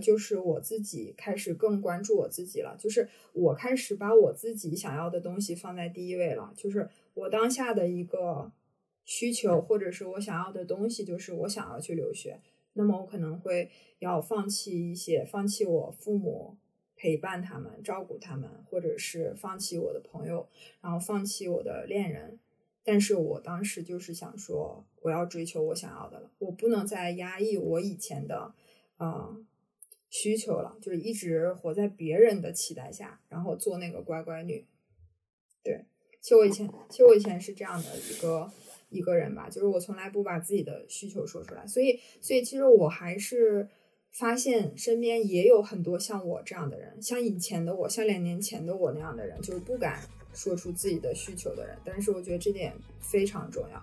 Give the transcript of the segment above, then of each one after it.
就是我自己开始更关注我自己了，就是我开始把我自己想要的东西放在第一位了，就是我当下的一个需求或者是我想要的东西，就是我想要去留学，那么我可能会要放弃一些，放弃我父母陪伴他们、照顾他们，或者是放弃我的朋友，然后放弃我的恋人。但是我当时就是想说，我要追求我想要的了，我不能再压抑我以前的，嗯。需求了，就是一直活在别人的期待下，然后做那个乖乖女。对，其实我以前，其实我以前是这样的一个一个人吧，就是我从来不把自己的需求说出来，所以，所以其实我还是发现身边也有很多像我这样的人，像以前的我，像两年前的我那样的人，就是不敢说出自己的需求的人。但是我觉得这点非常重要。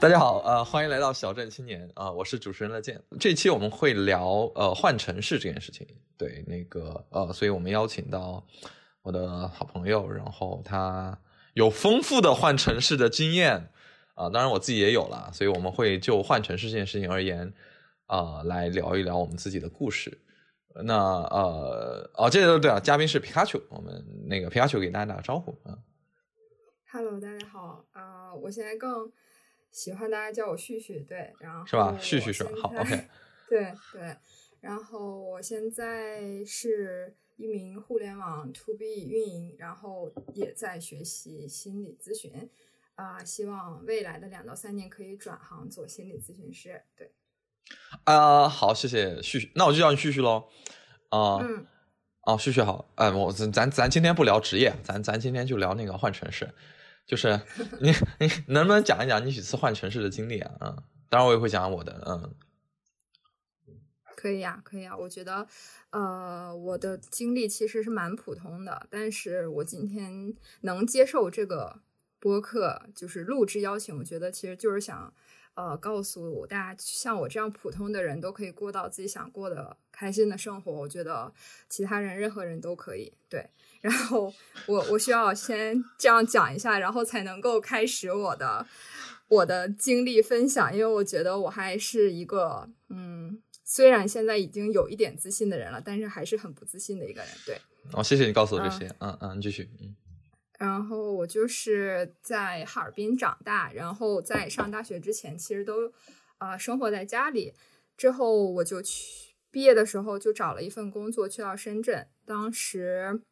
大家好，呃，欢迎来到小镇青年啊，我是主持人乐健。这期我们会聊呃换城市这件事情，对那个呃，所以我们邀请到我的好朋友，然后他有丰富的换城市的经验啊，当然我自己也有了，所以我们会就换城市这件事情而言。啊，来聊一聊我们自己的故事。那呃，哦，这个对啊，嘉宾是皮卡丘，我们那个皮卡丘给大家打个招呼啊。Hello，大家好啊，我现在更喜欢大家叫我旭旭，对，然后是吧？旭旭是吧？好，OK。对对，然后我现在是一名互联网 To B 运营，然后也在学习心理咨询啊，希望未来的两到三年可以转行做心理咨询师，对。啊，好，谢谢旭旭，那我就叫你旭旭喽。啊，嗯，哦，旭旭好，哎，我咱咱咱今天不聊职业，咱咱今天就聊那个换城市，就是你你能不能讲一讲你几次换城市的经历啊？啊，当然我也会讲我的，嗯，可以呀，可以呀，我觉得，呃，我的经历其实是蛮普通的，但是我今天能接受这个播客就是录制邀请，我觉得其实就是想。呃，告诉大家，像我这样普通的人都可以过到自己想过的开心的生活。我觉得其他人任何人都可以。对，然后 我我需要先这样讲一下，然后才能够开始我的我的经历分享。因为我觉得我还是一个，嗯，虽然现在已经有一点自信的人了，但是还是很不自信的一个人。对，哦，谢谢你告诉我这些。嗯嗯，你继续。嗯。然后我就是在哈尔滨长大，然后在上大学之前，其实都啊生活在家里。之后我就去毕业的时候就找了一份工作，去到深圳。当时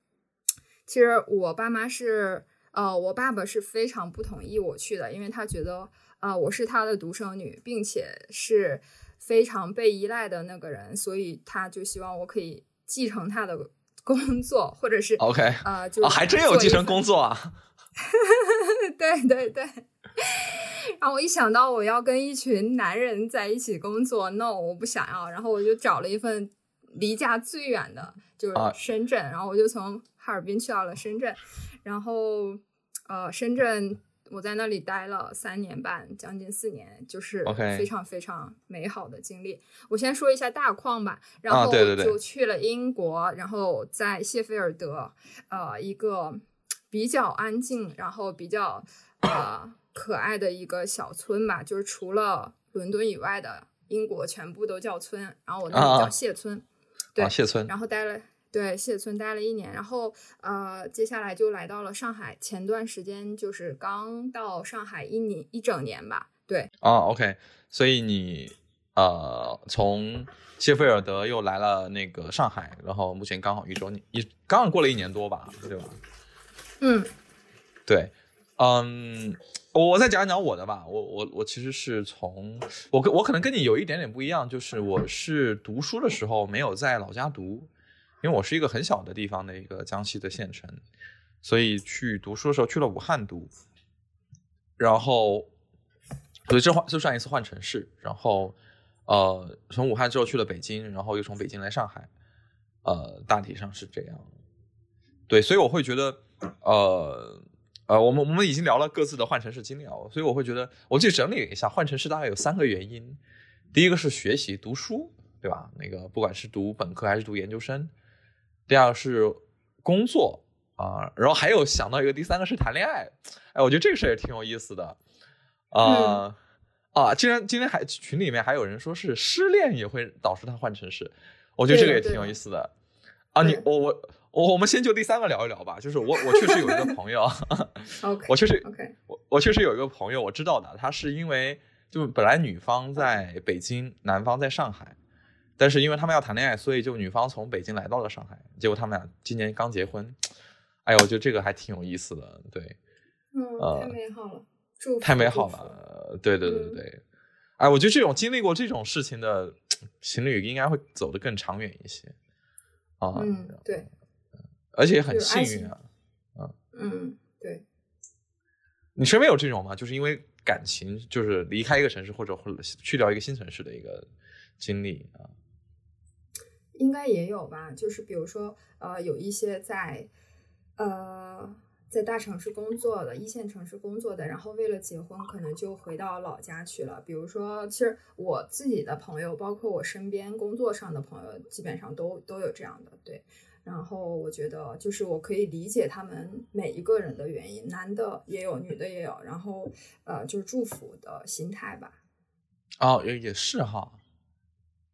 其实我爸妈是呃，我爸爸是非常不同意我去的，因为他觉得啊我是他的独生女，并且是非常被依赖的那个人，所以他就希望我可以继承他的。工作 或者是 OK 啊，就还真有继承工作啊，对 对对。然后我一想到我要跟一群男人在一起工作，no，我不想要。然后我就找了一份离家最远的，就是深圳。然后我就从哈尔滨去到了深圳。然后，呃，深圳我在那里待了三年半，将近四年，就是非常非常美好的经历。我先说一下大矿吧，然后就去了英国，然后在谢菲尔德，呃，一个比较安静，然后比较呃可爱的一个小村吧，就是除了伦敦以外的英国全部都叫村，然后我那里叫谢村，对，谢村，然后待了。对谢村待了一年，然后呃，接下来就来到了上海。前段时间就是刚到上海一年一整年吧。对啊，OK，所以你呃从谢菲尔德又来了那个上海，然后目前刚好一周年，一刚刚过了一年多吧，对吧？嗯，对，嗯，我再讲讲我的吧。我我我其实是从我跟我可能跟你有一点点不一样，就是我是读书的时候没有在老家读。因为我是一个很小的地方的一个江西的县城，所以去读书的时候去了武汉读，然后所以这换就算一次换城市，然后呃从武汉之后去了北京，然后又从北京来上海，呃大体上是这样。对，所以我会觉得呃呃我们我们已经聊了各自的换城市经历啊，所以我会觉得我去整理了一下换城市大概有三个原因，第一个是学习读书，对吧？那个不管是读本科还是读研究生。第二个是工作啊，然后还有想到一个第三个是谈恋爱，哎，我觉得这个事儿也挺有意思的，啊啊，竟然今天还群里面还有人说是失恋也会导致他换城市，我觉得这个也挺有意思的啊。你我我我我们先就第三个聊一聊吧，就是我我确实有一个朋友，我确实我我确实有一个朋友，我知道的，他是因为就本来女方在北京，男方在上海。但是因为他们要谈恋爱，所以就女方从北京来到了上海。结果他们俩今年刚结婚，哎呦，我觉得这个还挺有意思的，对，嗯，太美好了，祝太美好了，对对对对对，哎，我觉得这种经历过这种事情的情侣应该会走得更长远一些，啊，嗯，对，而且很幸运啊，嗯嗯，对，你身边有这种吗？就是因为感情，就是离开一个城市或者或者去掉一个新城市的一个经历啊。应该也有吧，就是比如说，呃，有一些在，呃，在大城市工作的一线城市工作的，然后为了结婚，可能就回到老家去了。比如说，其实我自己的朋友，包括我身边工作上的朋友，基本上都都有这样的。对，然后我觉得，就是我可以理解他们每一个人的原因，男的也有，女的也有，然后，呃，就是祝福的心态吧。哦，也也是哈，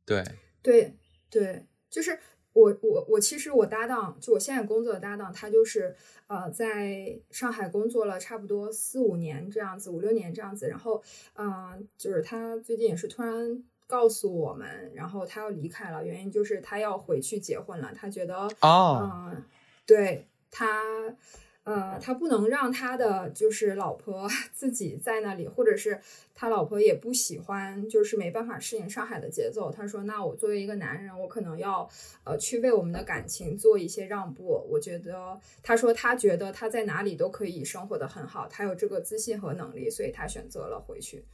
对，对，对。就是我我我其实我搭档就我现在工作的搭档，他就是呃在上海工作了差不多四五年这样子，五六年这样子。然后嗯，就是他最近也是突然告诉我们，然后他要离开了，原因就是他要回去结婚了。他觉得嗯，对他。呃，他不能让他的就是老婆 自己在那里，或者是他老婆也不喜欢，就是没办法适应上海的节奏。他说：“那我作为一个男人，我可能要呃去为我们的感情做一些让步。”我觉得，他说他觉得他在哪里都可以生活的很好，他有这个自信和能力，所以他选择了回去。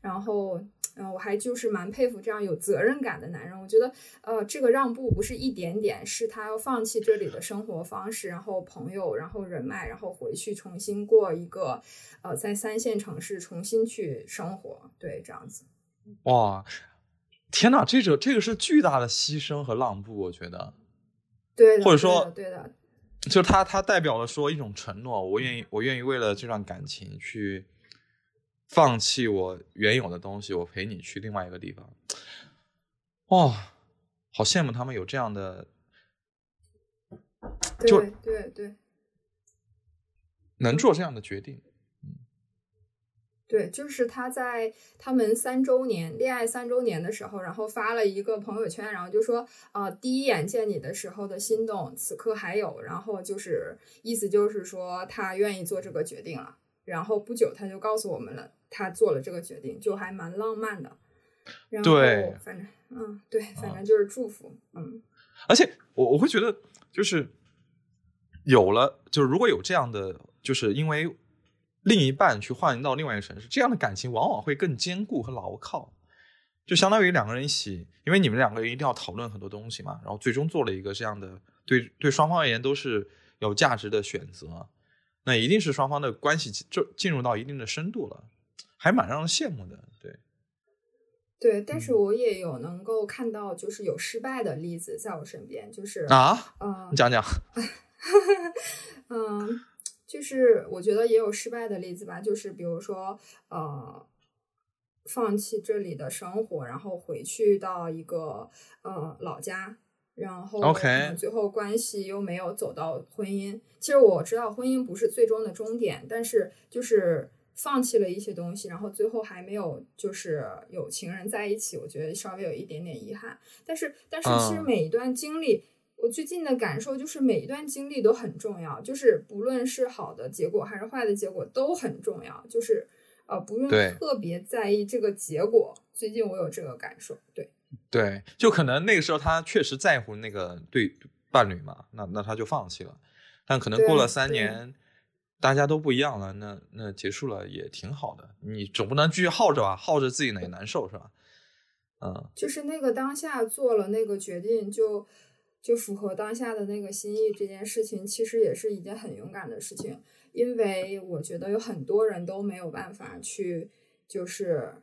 然后。嗯，我还就是蛮佩服这样有责任感的男人。我觉得，呃，这个让步不是一点点，是他要放弃这里的生活方式，然后朋友，然后人脉，然后回去重新过一个，呃，在三线城市重新去生活。对，这样子。哇，天哪，这个这个是巨大的牺牲和让步，我觉得。对，或者说，对的，就他他代表了说一种承诺，我愿意我愿意为了这段感情去。放弃我原有的东西，我陪你去另外一个地方。哇，好羡慕他们有这样的，就对对，能做这样的决定。对，就是他在他们三周年恋爱三周年的时候，然后发了一个朋友圈，然后就说啊，第一眼见你的时候的心动，此刻还有。然后就是意思就是说他愿意做这个决定了。然后不久他就告诉我们了。他做了这个决定，就还蛮浪漫的。然后，反正，嗯，对，反正就是祝福，嗯。而且，我我会觉得，就是有了，就是如果有这样的就是因为另一半去换到另外一个城市，这样的感情往往会更坚固和牢靠。就相当于两个人一起，因为你们两个人一定要讨论很多东西嘛，然后最终做了一个这样的对对双方而言都是有价值的选择，那一定是双方的关系就进入到一定的深度了，还蛮让人羡慕的。对，对，但是我也有能够看到，就是有失败的例子在我身边，就是啊，嗯你讲讲。嗯，就是我觉得也有失败的例子吧，就是比如说呃，放弃这里的生活，然后回去到一个呃老家，然后最后关系又没有走到婚姻。其实我知道婚姻不是最终的终点，但是就是放弃了一些东西，然后最后还没有就是有情人在一起，我觉得稍微有一点点遗憾。但是但是其实嗯每一段经历。我最近的感受就是每一段经历都很重要，就是不论是好的结果还是坏的结果都很重要，就是呃不用特别在意这个结果。最近我有这个感受，对对，就可能那个时候他确实在乎那个对伴侣嘛，那那他就放弃了。但可能过了三年，大家都不一样了，那那结束了也挺好的。你总不能继续耗着吧，耗着自己也难受是吧？嗯，就是那个当下做了那个决定就，就符合当下的那个心意，这件事情其实也是一件很勇敢的事情，因为我觉得有很多人都没有办法去，就是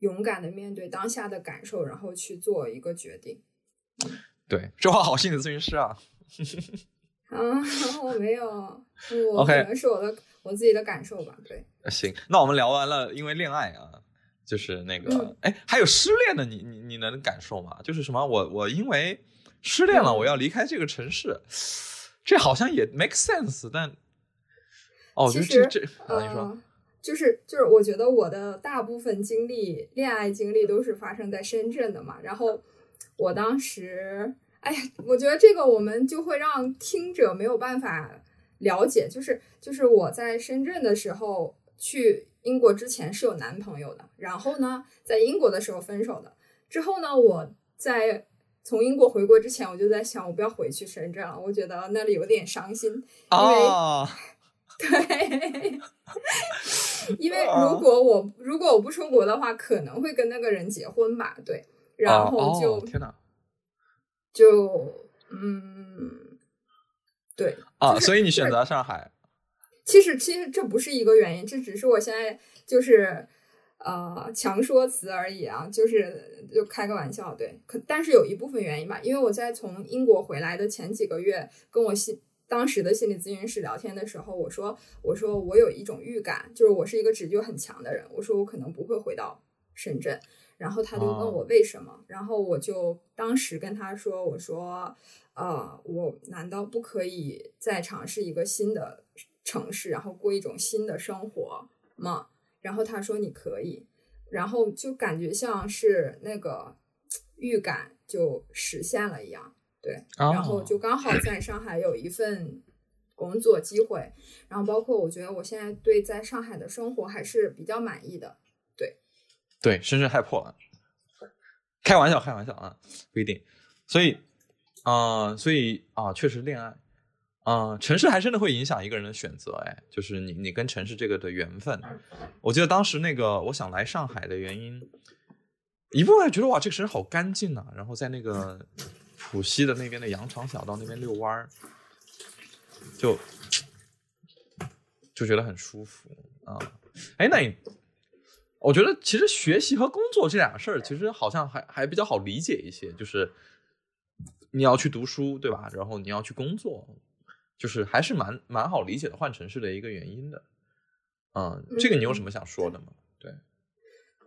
勇敢的面对当下的感受，然后去做一个决定。对，这话好心理咨询师啊。啊，我没有，我可能是我的我自己的感受吧。对，行，那我们聊完了，因为恋爱啊，就是那个嗯，哎、还有失恋的你，你你能感受吗？就是什么，我我因为失恋了，嗯我要离开这个城市，这好像也 make sense，但哦，就这这，啊，你说，呃，就是就是，我觉得我的大部分经历，恋爱经历都是发生在深圳的嘛。然后我当时，哎呀，我觉得这个我们就会让听者没有办法了解，就是就是我在深圳的时候去英国之前是有男朋友的，然后呢，在英国的时候分手的。之后呢，我在从英国回国之前，我就在想，我不要回去深圳了，我觉得那里有点伤心。因为啊，对，因为啊如果我如果我不出国的话，可能会跟那个人结婚吧。对，然后就、哦、天哪就嗯，对啊！就是所以你选择上海，其实其实这不是一个原因，这只是我现在就是呃强说辞而已啊，就是就开个玩笑。对，可但是有一部分原因吧，因为我在从英国回来的前几个月，跟我心当时的心理咨询师聊天的时候，我说我说我有一种预感，就是我是一个直觉很强的人，我说我可能不会回到深圳。然后他就问我为什么，然后我就当时跟他说，我说，呃，我难道不可以再尝试一个新的城市，然后过一种新的生活吗？然后他说你可以，然后就感觉像是那个预感就实现了一样，对，哦然后就刚好在上海有一份工作机会，然后包括我觉得我现在对在上海的生活还是比较满意的。对，对深圳害破了，开玩笑，开玩笑啊，不一定。所以，啊、所以啊、确实恋爱，啊、城市还真的会影响一个人的选择。哎，就是你你跟城市这个的缘分。我记得当时那个我想来上海的原因，一部分觉得哇，这个城市好干净啊，然后在那个浦西的那边的羊肠小道那边遛弯儿，就就觉得很舒服啊。哎，那你？我觉得其实学习和工作这俩事儿，其实好像还还比较好理解一些。就是你要去读书，对吧？然后你要去工作，就是还是蛮蛮好理解的换城市的一个原因的。嗯，这个你有什么想说的吗？对，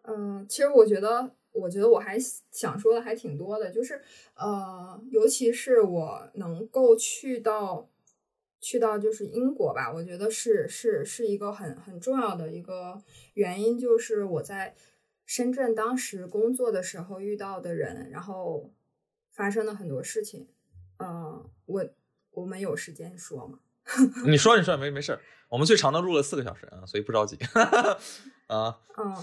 嗯，其实我觉得，我觉得我还想说的还挺多的，就是呃，尤其是我能够去到去到就是英国吧，我觉得是是是一个很很重要的一个原因，就是我在深圳当时工作的时候遇到的人，然后发生了很多事情。嗯、我我们有时间说吗？你说你说没没事儿，我们最长的录了四个小时啊，所以不着急。啊，嗯，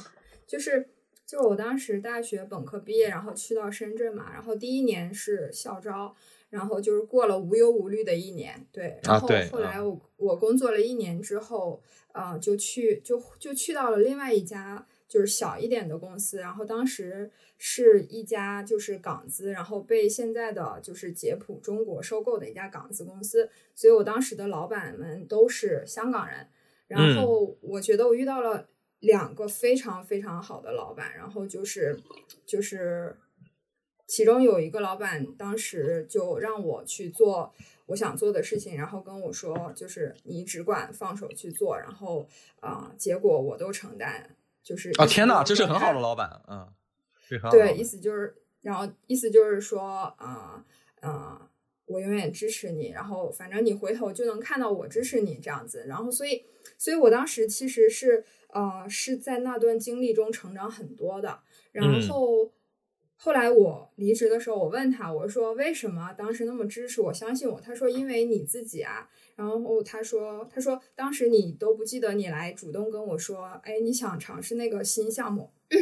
就是就是我当时大学本科毕业，然后去到深圳嘛，然后第一年是校招，然后就是过了无忧无虑的一年，对，然后后来啊。我、我工作了一年之后，呃，就去就就去到了另外一家就是小一点的公司，然后当时是一家就是港资，然后被现在的就是捷普中国收购的一家港资公司，所以我当时的老板们都是香港人，然后我觉得我遇到了两个非常非常好的老板，然后就是就是其中有一个老板当时就让我去做我想做的事情，然后跟我说，就是你只管放手去做，然后啊、结果我都承担。就是啊，天哪，这是很好的老板，嗯，对，意思就是，然后意思就是说，啊、啊、我永远支持你，然后反正你回头就能看到我支持你这样子，然后所以，所以我当时其实是呃是在那段经历中成长很多的，然嗯后。后来我离职的时候，我问他，我说为什么当时那么支持我、相信我？他说因为你自己啊。然后他说，他说当时你都不记得你来主动跟我说，哎，你想尝试那个新项目。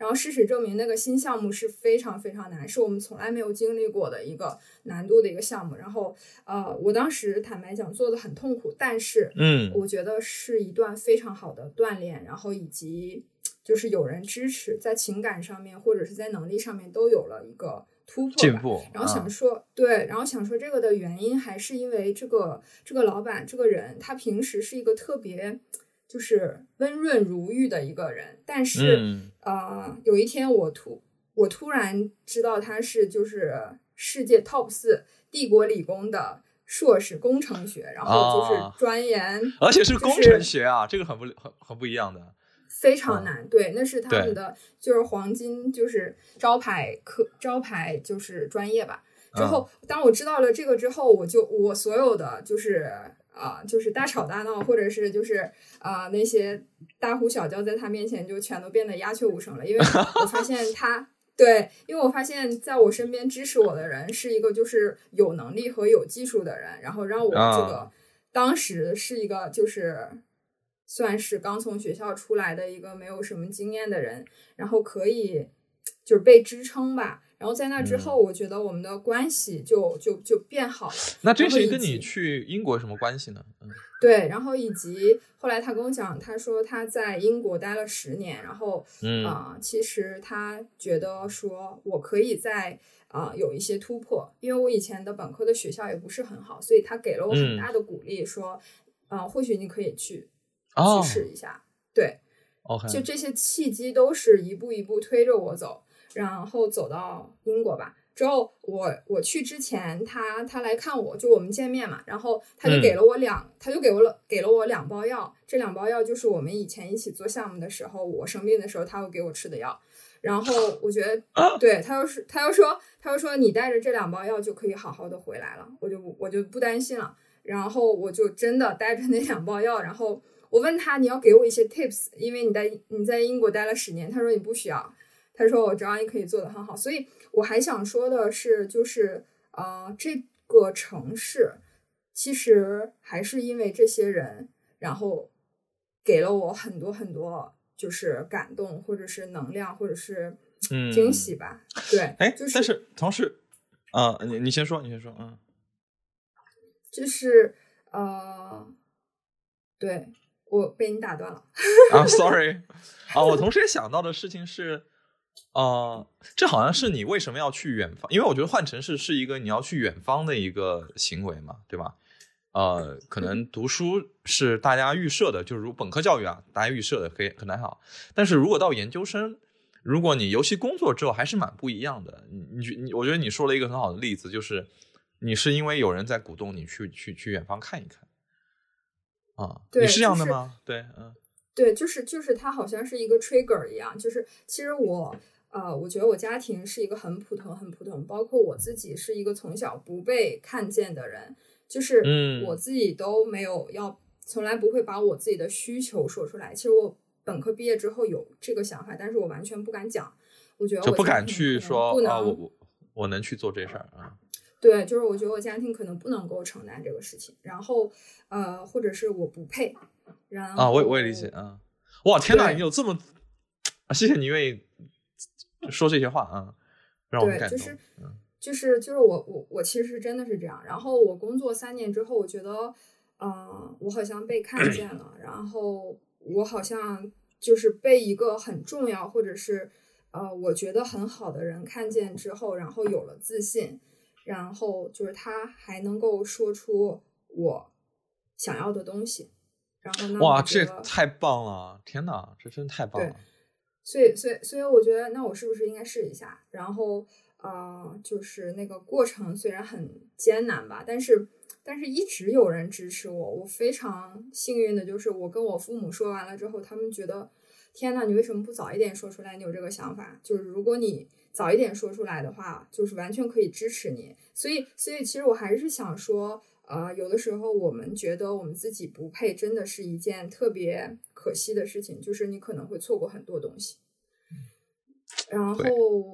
然后事实证明，那个新项目是非常非常难，是我们从来没有经历过的一个难度的一个项目。然后，呃，我当时坦白讲做的很痛苦，但是，嗯。我觉得是一段非常好的锻炼，然后以及就是有人支持，在情感上面或者是在能力上面都有了一个突破吧进步，然后想啊。说，对，然后想说这个的原因还是因为这个这个老板这个人，他平时是一个特别就是温润如玉的一个人，但是、嗯呃，有一天我突我突然知道他是就是世界 top 四帝国理工的硕士工程学，然后就是啊钻研，而且是就工程学啊，这个很不很很不一样的。非常难，对，那是他们的就是黄金，就是招牌科招牌就是专业吧。之后，当我知道了这个之后，我就我所有的就是啊、就是大吵大闹，或者是就是啊、那些大呼小叫，在他面前就全都变得鸦雀无声了，因为我发现他。对，因为我发现在我身边支持我的人是一个就是有能力和有技术的人，然后让我这个、啊当时是一个就是算是刚从学校出来的一个没有什么经验的人，然后可以就是被支撑吧。然后在那之后，我觉得我们的关系就就就变好了。那这事情然后以及跟你去英国有什么关系呢？嗯。对，然后以及后来他跟我讲，他说他在英国待了十年，然后嗯。啊、其实他觉得说我可以在啊、有一些突破，因为我以前的本科的学校也不是很好，所以他给了我很嗯。大的鼓励，说，嗯、或许你可以去、哦。去试一下，对，，OK，就这些契机都是一步一步推着我走，然后走到英国吧。之后我我去之前，他他来看我，就我们见面嘛，然后他就嗯给了我两，他就给我了给了我两包药，这两包药就是我们以前一起做项目的时候，我生病的时候他会给我吃的药。然后我觉得，对他又是他又说他又说你带着这两包药就可以好好的回来了，我就我就不担心了。然后我就真的带着那两包药，然后我问他你要给我一些 tips，因为你在你在英国待了十年，他说你不需要，他说我这样也可以做得很好，所以我还想说的是，就是呃这个城市其实还是因为这些人，然后给了我很多很多就是感动，或者是能量，或者是嗯惊喜吧。对，哎，就是但是同时，啊，你你先说，你先说，嗯就是呃，对我被你打断了。啊，sorry，啊，我同时也想到的事情是，呃，这好像是你为什么要去远方？因为我觉得换城市是一个你要去远方的一个行为嘛，对吧？呃，可能读书是大家预设的，就是如本科教育啊，大家预设的可以可能还好，但是如果到研究生，如果你尤其工作之后，还是蛮不一样的。你你你，我觉得你说了一个很好的例子，就是你是因为有人在鼓动你去去去远方看一看，啊，你是这样就是的吗？对，嗯对，就是就是它好像是一个 trigger 一样，就是其实我呃，我觉得我家庭是一个很普通很普通，包括我自己是一个从小不被看见的人，就是嗯我自己都没有要，从来不会把我自己的需求说出来。其实我本科毕业之后有这个想法，但是我完全不敢讲。我觉得就我家庭不敢去说不能说啊，我我我能去做这事儿啊。对，就是我觉得我家庭可能不能够承担这个事情，然后呃，或者是我不配，然后啊，我也我也理解啊。哇，天哪，你有这么啊？谢谢你愿意说这些话啊，让我感动。就是嗯就是就是我我我其实真的是这样。然后我工作三年之后，我觉得，嗯，我好像被看见了，然后我好像就是被一个很重要或者是呃我觉得很好的人看见之后，然后有了自信，然后就是他还能够说出我想要的东西，然后那哇，这太棒了！天哪，这真太棒了！所以，所以，所以我觉得，那我是不是应该试一下？然后，呃，就是那个过程虽然很艰难吧，但是，但是一直有人支持我。我非常幸运的就是，我跟我父母说完了之后，他们觉得，天呐，你为什么不早一点说出来？你有这个想法，就是如果你早一点说出来的话，就是完全可以支持你。所以，所以其实我还是想说，呃，有的时候我们觉得我们自己不配，真的是一件特别可惜的事情，就是你可能会错过很多东西。然后，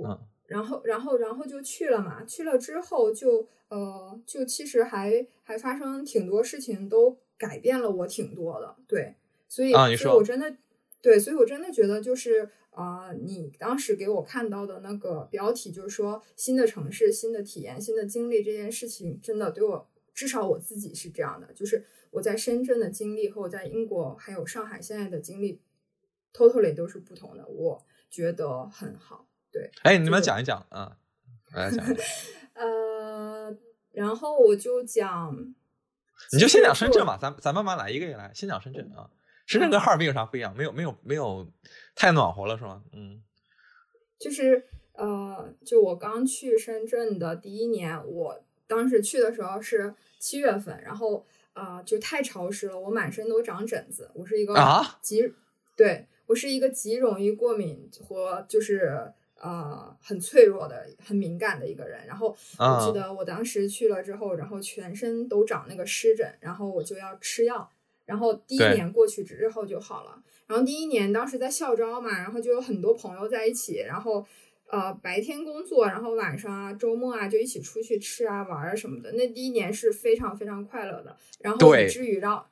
嗯然后，然后，然后就去了嘛。去了之后就，呃，就其实还还发生挺多事情，都改变了我挺多的。对，所以，所以我真的，对，所以我真的觉得就是，啊、你当时给我看到的那个标题，就是说新的城市、新的体验、新的经历这件事情，真的对我，至少我自己是这样的，就是我在深圳的经历和我在英国还有上海现在的经历，totally 都是不同的。我觉得很好。对，哎，你们讲一讲啊，来讲一讲，呃，然后我就讲，你就先讲深圳吧，咱咱慢慢来，一个一个来，先讲深圳啊。深圳跟哈尔滨有啥不一样？没有没有没有太暖和了是吗？嗯就是呃，就我刚去深圳的第一年，我当时去的时候是七月份，然后啊、呃就太潮湿了，我满身都长疹子，我是一个啊极，对我是一个极容易过敏和就是呃很脆弱的、很敏感的一个人。然后我啊记得我当时去了之后，然后全身都长那个湿疹，然后我就要吃药。然后第一年过去之后就好了。然后第一年当时在校招嘛，然后就有很多朋友在一起，然后呃白天工作，然后晚上啊、周末啊就一起出去吃啊、玩啊什么的。那第一年是非常非常快乐的，然后以至于让。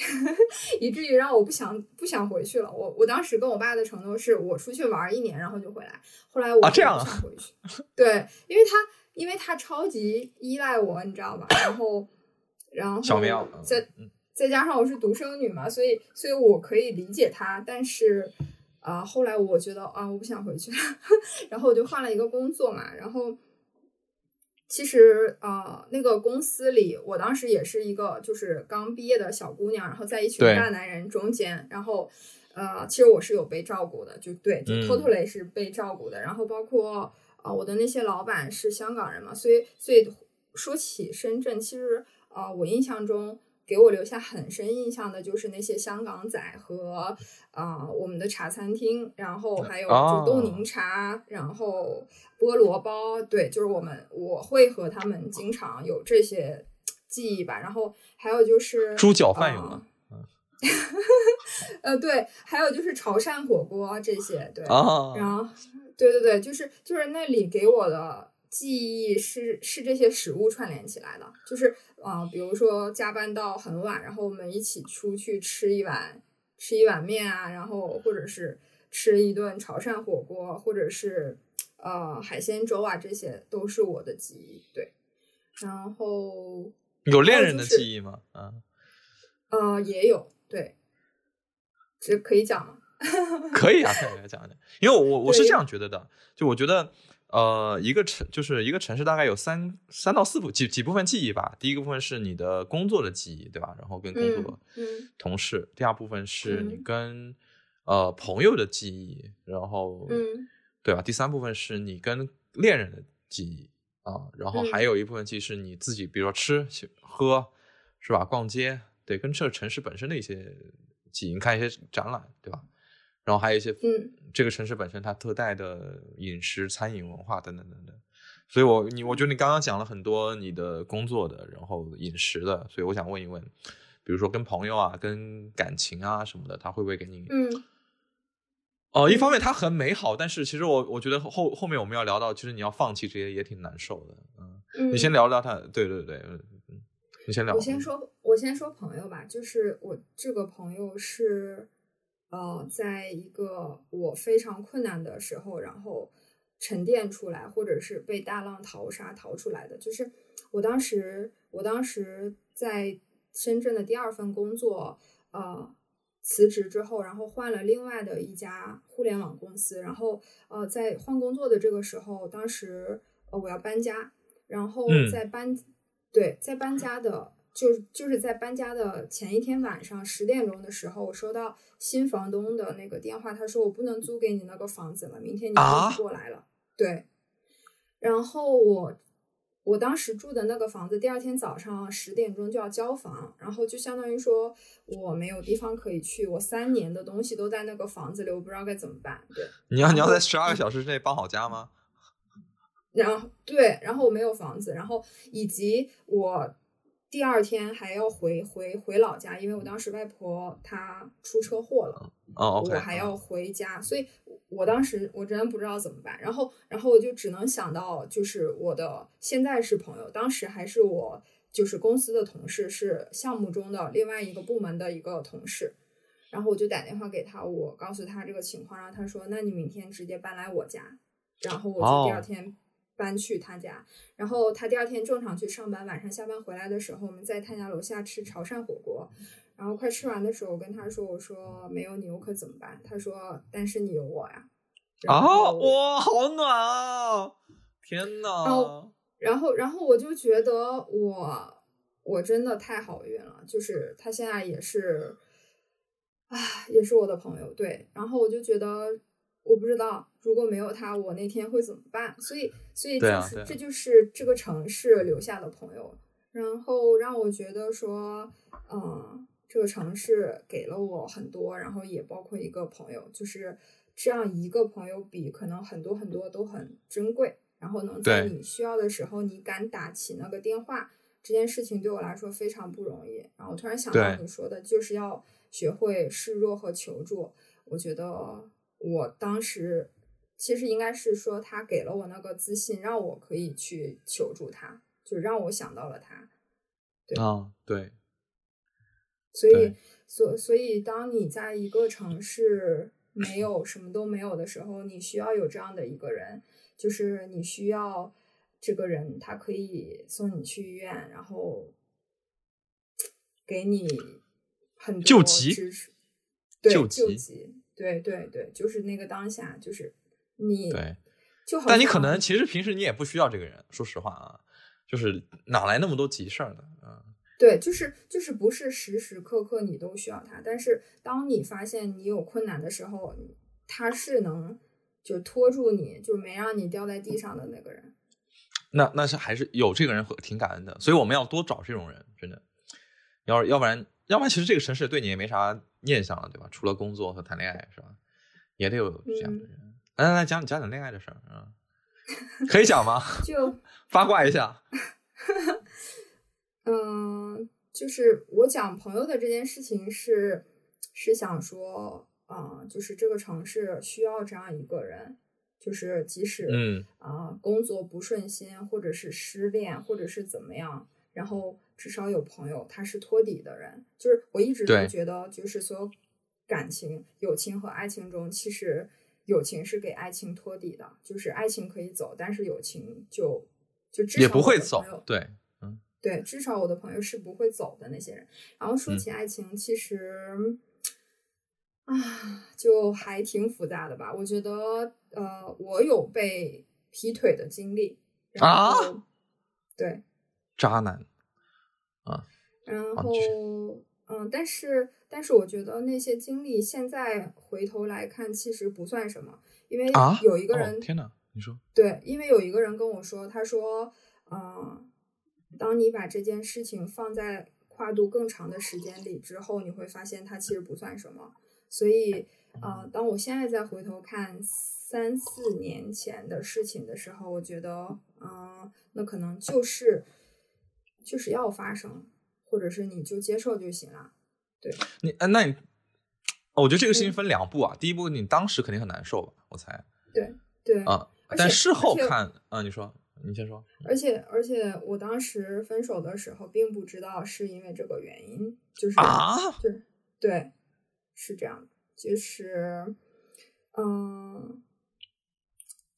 以至于让我不想不想回去了。我我当时跟我爸的承诺是我出去玩一年，然后就回来。后来我这样啊不想回去，对，因为他因为他超级依赖我，你知道吧？然后然后再嗯再加上我是独生女嘛，所以所以我可以理解他，但是啊、后来我觉得啊，我不想回去了，然后我就换了一个工作嘛，然后。其实啊、呃那个公司里，我当时也是一个就是刚毕业的小姑娘，然后在一群大男人中间，然后呃，其实我是有被照顾的，就对，就嗯 totally 是被照顾的。然后包括啊、呃我的那些老板是香港人嘛，所以所以说起深圳，其实啊、呃我印象中给我留下很深印象的就是那些香港仔和啊、呃我们的茶餐厅，然后还有哦就冻柠茶，然后菠萝包，对，就是我们我会和他们经常有这些记忆吧。然后还有就是猪脚饭有呃吗？呃，对，还有就是潮汕火锅这些，对，啊，然后，对对对，就是就是那里给我的记忆是是这些食物串联起来的，就是啊、呃比如说加班到很晚，然后我们一起出去吃一碗吃一碗面啊，然后或者是吃一顿潮汕火锅，或者是呃海鲜粥啊，这些都是我的记忆。对，然后有恋人的记忆吗？嗯，呃也有对，这可以讲吗？可以啊，可以来讲一讲。因为我我是这样觉得的，就我觉得，呃，一个城就是一个城市大概有三三到四部几几部分记忆吧。第一个部分是你的工作的记忆，对吧？然后跟工作嗯嗯同事。第二部分是你嗯跟呃朋友的记忆，然后嗯对吧？第三部分是你跟恋人的记忆啊，然后还嗯有一部分记忆是你自己，比如说吃喝是吧？逛街，对，跟这个城市本身的一些记忆，你看一些展览，对吧？然后还有一些嗯这个城市本身它特带的饮食、餐饮文化等等等等。所以我你我觉得你刚刚讲了很多你的工作的，然后饮食的，所以我想问一问，比如说跟朋友啊、跟感情啊什么的，他会不会给你？嗯哦、一方面它很美好，但是其实我我觉得后后面我们要聊到，其实你要放弃这些也挺难受的。嗯，嗯，你先聊聊他，对对对，嗯嗯，你先聊。我先说，我先说朋友吧，就是我这个朋友是，呃，在一个我非常困难的时候，然后沉淀出来，或者是被大浪淘沙淘出来的。就是我当时，我当时在深圳的第二份工作，呃，辞职之后，然后换了另外的一家互联网公司，然后呃，在换工作的这个时候，当时呃我要搬家，然后在搬，对，在搬家的。就就是在搬家的前一天晚上十点钟的时候，我收到新房东的那个电话，他说我不能租给你那个房子了，明天你就过来了。对，然后我我当时住的那个房子，第二天早上十点钟就要交房，然后就相当于说我没有地方可以去，我三年的东西都在那个房子里，我不知道该怎么办。对，你要你要在十二个小时之内搬好家吗？然后对，然后我没有房子，然后以及我。第二天还要回回回老家，因为我当时外婆她出车祸了，哦，我还要回家，所以我当时我真不知道怎么办，然后然后我就只能想到就是我的现在是朋友，当时还是我就是公司的同事，是项目中的另外一个部门的一个同事，然后我就打电话给他，我告诉他这个情况，然后他说那你明天直接搬来我家，然后我就第二天。搬去他家，然后他第二天正常去上班，晚上下班回来的时候，我们在他家楼下吃潮汕火锅，然后快吃完的时候，我跟他说：“我说没有你我可怎么办？”他说：“但是你有我呀。”啊，哇，好暖啊！天呐。然后，然后，然后我就觉得我我真的太好运了，就是他现在也是，啊，也是我的朋友。对，然后我就觉得。我不知道如果没有他，我那天会怎么办？所以，所以就是这就是这个城市留下的朋友，然后让我觉得说，嗯，这个城市给了我很多，然后也包括一个朋友，就是这样一个朋友比可能很多很多都很珍贵。然后能在你需要的时候，你敢打起那个电话，这件事情对我来说非常不容易。然后突然想到你说的，就是要学会示弱和求助。我觉得。我当时其实应该是说，他给了我那个自信，让我可以去求助他，就让我想到了他。对啊，对。所以，所所以，当你在一个城市没有什么都没有的时候，你需要有这样的一个人，就是你需要这个人，他可以送你去医院，然后给你很多救急，对救急。对对对，就是那个当下，就是你，对，就好。但你可能其实平时你也不需要这个人，说实话啊，就是哪来那么多急事儿的啊？对，就是就是不是时时刻刻你都需要他，但是当你发现你有困难的时候，他是能就拖住你，就没让你掉在地上的那个人。那那是还是有这个人挺感恩的，所以我们要多找这种人，真的。要要不然，要不然其实这个城市对你也没啥。念想了，对吧？除了工作和谈恋爱，是吧？也得有这样的人。来来来讲讲讲恋爱的事儿啊，可以讲吗？就 八卦一下。嗯，就是我讲朋友的这件事情是是想说，啊，就是这个城市需要这样一个人，就是即使嗯啊工作不顺心，或者是失恋，或者是怎么样，然后。至少有朋友，他是托底的人。就是我一直都觉得，就是所有感情、友情和爱情中，其实友情是给爱情托底的。就是爱情可以走，但是友情就就至少也不会走。对，嗯，对，至少我的朋友是不会走的那些人。然后说起爱情，其实啊，就还挺复杂的吧。我觉得，呃，我有被劈腿的经历啊，对，渣男。啊，然后，嗯，但是，但是，我觉得那些经历现在回头来看，其实不算什么，因为有一个人，天呐，你说，对，因为有一个人跟我说，他说，嗯，当你把这件事情放在跨度更长的时间里之后，你会发现它其实不算什么。所以，呃，当我现在再回头看三四年前的事情的时候，我觉得，嗯，那可能就是。就是要发生，或者是你就接受就行了。对你，呃，那你，我觉得这个事情分两步啊。第一步，你当时肯定很难受吧？我猜。对对啊，但事后看啊，你说，你先说。而且而且，我当时分手的时候，并不知道是因为这个原因，就是啊，对对，是这样的，就是嗯。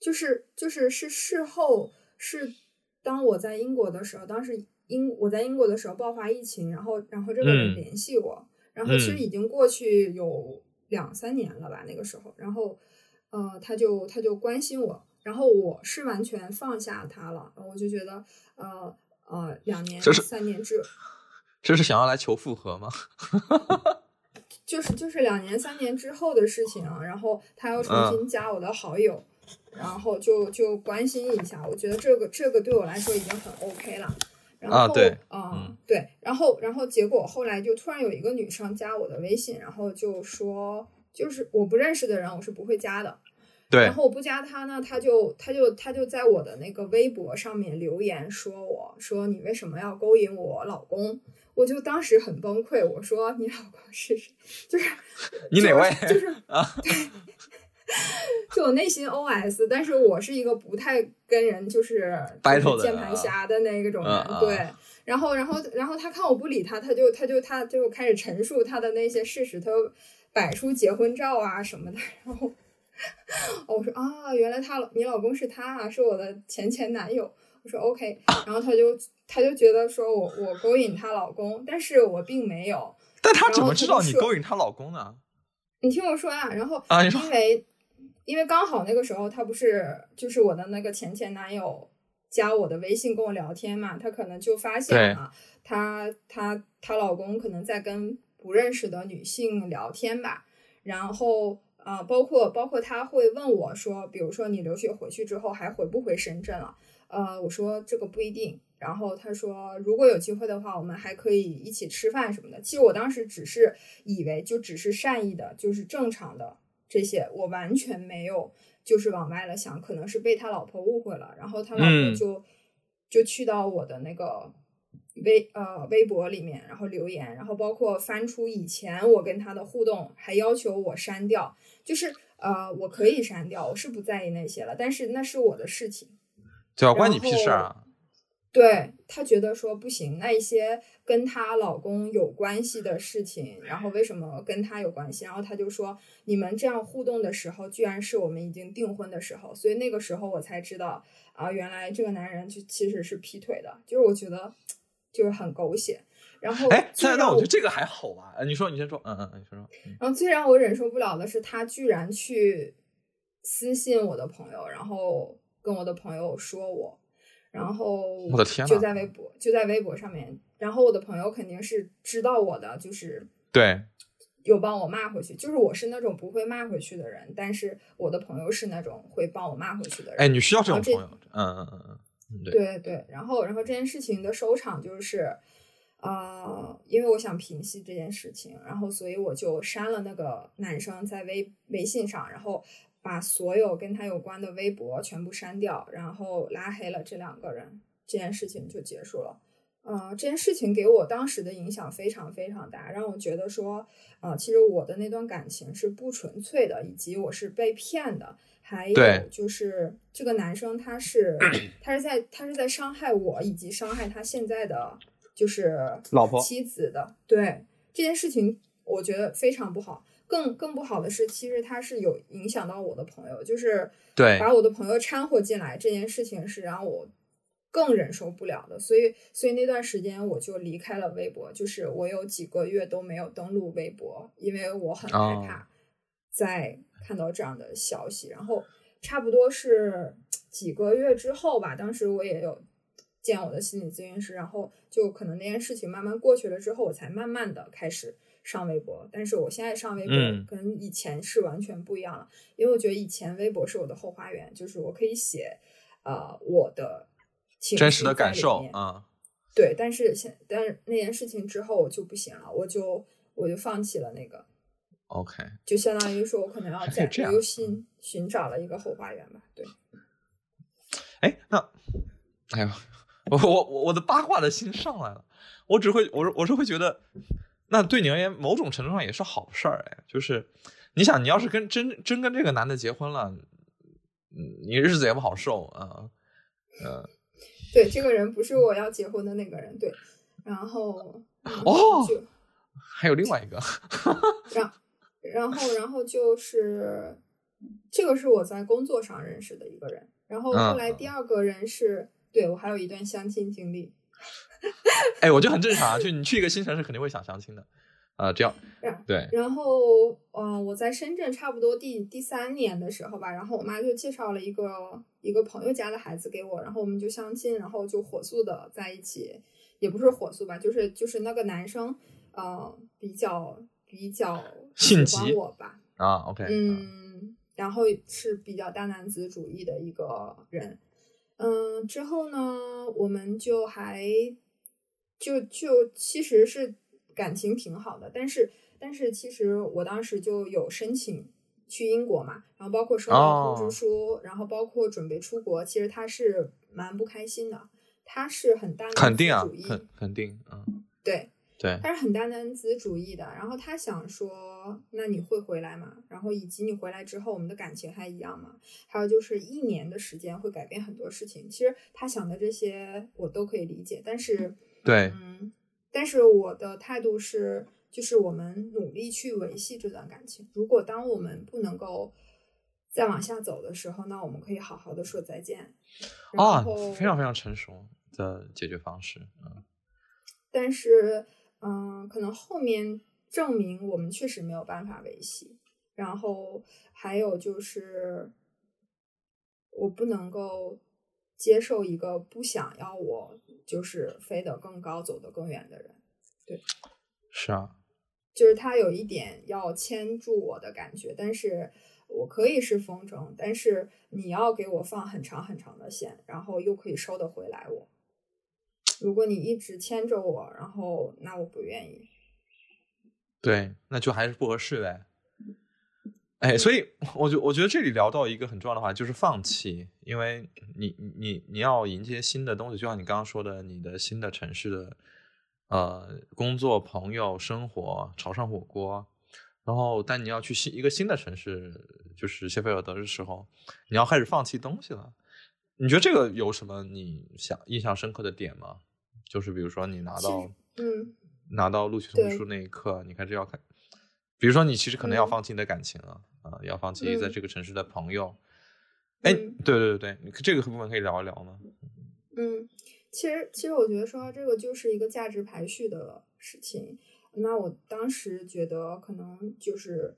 就是就是是事后是当我在英国的时候，当时英我在英国的时候爆发疫情，然后然后这个人嗯联系我，然后其实嗯已经过去有两三年了吧，那个时候，然后呃他就他就关心我，然后我是完全放下他了，我就觉得呃呃两年三年之 这是想要来求复合吗？就是就是两年三年之后的事情啊，然后他又重嗯新加我的好友，然后就就关心一下，我觉得这个这个对我来说已经很 OK 了。然后啊对啊嗯对，然后然后结果后来就突然有一个女生加我的微信，然后就说就是我不认识的人我是不会加的，对然后我不加他呢，他就他就他就在我的那个微博上面留言说我说你为什么要勾引我老公？我就当时很崩溃，我说你老公是谁？就是你哪位就是啊？就我内心 OS，但是我是一个不太跟人就是就 Battle 键盘侠的那一种人，对。然后，然后，然后他看我不理他，他就他就他就开始陈述他的那些事实，他就摆出结婚照啊什么的。然后我说啊，原来他老你老公是他啊，是我的前前男友。我说 OK，然后他就他就觉得说我我勾引她老公，但是我并没有。但他怎么知道你勾引她老公呢？你听我说啊，然后因为因为刚好那个时候他不是就是我的那个前前男友加我的微信跟我聊天嘛，他可能就发现了她她她老公可能在跟不认识的女性聊天吧，然后呃，包括包括他会问我说，比如说你留学回去之后还回不回深圳了？呃，我说这个不一定。然后他说，如果有机会的话，我们还可以一起吃饭什么的。其实我当时只是以为就只是善意的，就是正常的这些，我完全没有就是往歪了想，可能是被他老婆误会了。然后他老婆嗯就、就去到我的那个微呃微博里面，然后留言，然后包括翻出以前我跟他的互动，还要求我删掉，就是呃我可以删掉，我是不在意那些了，但是那是我的事情。对啊，关你屁事儿啊！对她觉得说不行，那一些跟她老公有关系的事情，然后为什么跟她有关系？然后她就说，你们这样互动的时候，居然是我们已经订婚的时候，所以那个时候我才知道啊，原来这个男人就其实是劈腿的，就是我觉得就是很狗血。然后哎，那那我觉得这个还好吧？呃你说，你先说，嗯嗯嗯，你说说。嗯然后最让我忍受不了的是，他居然去私信我的朋友，然后跟我的朋友说我，然后我的天就在微博就在微博上面，然后我的朋友肯定是知道我的，就是对，有帮我骂回去，就是我是那种不会骂回去的人，但是我的朋友是那种会帮我骂回去的人。哎，你需要这种朋友，嗯嗯嗯嗯嗯，对，对对，然后然后这件事情的收场就是，呃，因为我想平息这件事情，然后所以我就删了那个男生在微微信上，然后把所有跟他有关的微博全部删掉，然后拉黑了这两个人，这件事情就结束了。呃，这件事情给我当时的影响非常非常大，让我觉得说，呃，其实我的那段感情是不纯粹的，以及我是被骗的，还有就是这个男生他是他是在他是在伤害我，以及伤害他现在的就是老婆妻子的。对这件事情，我觉得非常不好。更更不好的是，其实他是有影响到我的朋友，就是对把我的朋友掺和进来，这件事情是让我更忍受不了的。所以，所以那段时间我就离开了微博，就是我有几个月都没有登录微博，因为我很害哦怕再看到这样的消息。然后，差不多是几个月之后吧，当时我也有见我的心理咨询师，然后就可能那件事情慢慢过去了之后，我才慢慢的开始上微博。但是我现在上微博嗯。跟以前是完全不一样了，因为我觉得以前微博是我的后花园，就是我可以写呃我的情真实的感受啊，对，但是现但是那件事情之后我就不行了，我就我就放弃了那个，OK，就相当于说我可能要还可以在这样我又新寻找了一个后花园吧。对，哎，那，哎呦，我我我我的八卦的心上来了，我只会我是我是会觉得，那对你而言，某种程度上也是好事儿哎，就是你想，你要是跟真真跟这个男的结婚了，嗯，你日子也不好受啊，呃，对，这个人不是我要结婚的那个人，对，然后嗯哦就还有另外一个，然然后然后就是这个是我在工作上认识的一个人，然后后来。第二个人是、对我还有一段相亲经历。哎，我觉得很正常啊，就你去一个新城市肯定会想相亲的，啊、这样然对，然后，嗯、我在深圳差不多第第三年的时候吧，然后我妈就介绍了一个一个朋友家的孩子给我，然后我们就相亲，然后就火速的在一起，也不是火速吧，就是就是那个男生，呃，比较比较性喜欢急我吧，啊，OK，嗯，然后是比较大男子主义的一个人。嗯，之后呢，我们就还就就其实是感情挺好的，但是但是其实我当时就有申请去英国嘛，然后包括收到通哦知书，然后包括准备出国，其实他是蛮不开心的，他是很大男子肯定啊主义，，肯肯定，嗯，对，对，他是很大男子主义的，然后他想说，那你会回来吗？然后以及你回来之后，我们的感情还一样吗？还有就是一年的时间会改变很多事情。其实他想的这些我都可以理解，但是，对，嗯，但是我的态度是，就是我们努力去维系这段感情。如果当我们不能够再往下走的时候，那我们可以好好的说再见。然啊，非常非常成熟的解决方式，嗯，但是，嗯，可能后面证明我们确实没有办法维系。然后还有就是，我不能够接受一个不想要我就是飞得更高、走得更远的人，对是啊，就是他有一点要牵住我的感觉，但是我可以是风筝，但是你要给我放很长很长的线，然后又可以收得回来我。如果你一直牵着我，然后那我不愿意。对，那就还是不合适呗。哎，所以我觉我觉得这里聊到一个很重要的话，就是放弃，因为你你你要迎接新的东西，就像你刚刚说的，你的新的城市的呃工作、朋友、生活、潮汕火锅，然后但你要去新一个新的城市，就是谢菲尔德的时候，你要开始放弃东西了。你觉得这个有什么你想印象深刻的点吗？就是比如说你拿到嗯，拿到录取通知书那一刻，你开始要看，比如说你其实可能要嗯放弃你的感情了啊、要放弃在嗯这个城市的朋友。哎、嗯对对对对，你这个部分可以聊一聊吗？嗯，其实其实我觉得说这个就是一个价值排序的事情。那我当时觉得可能就是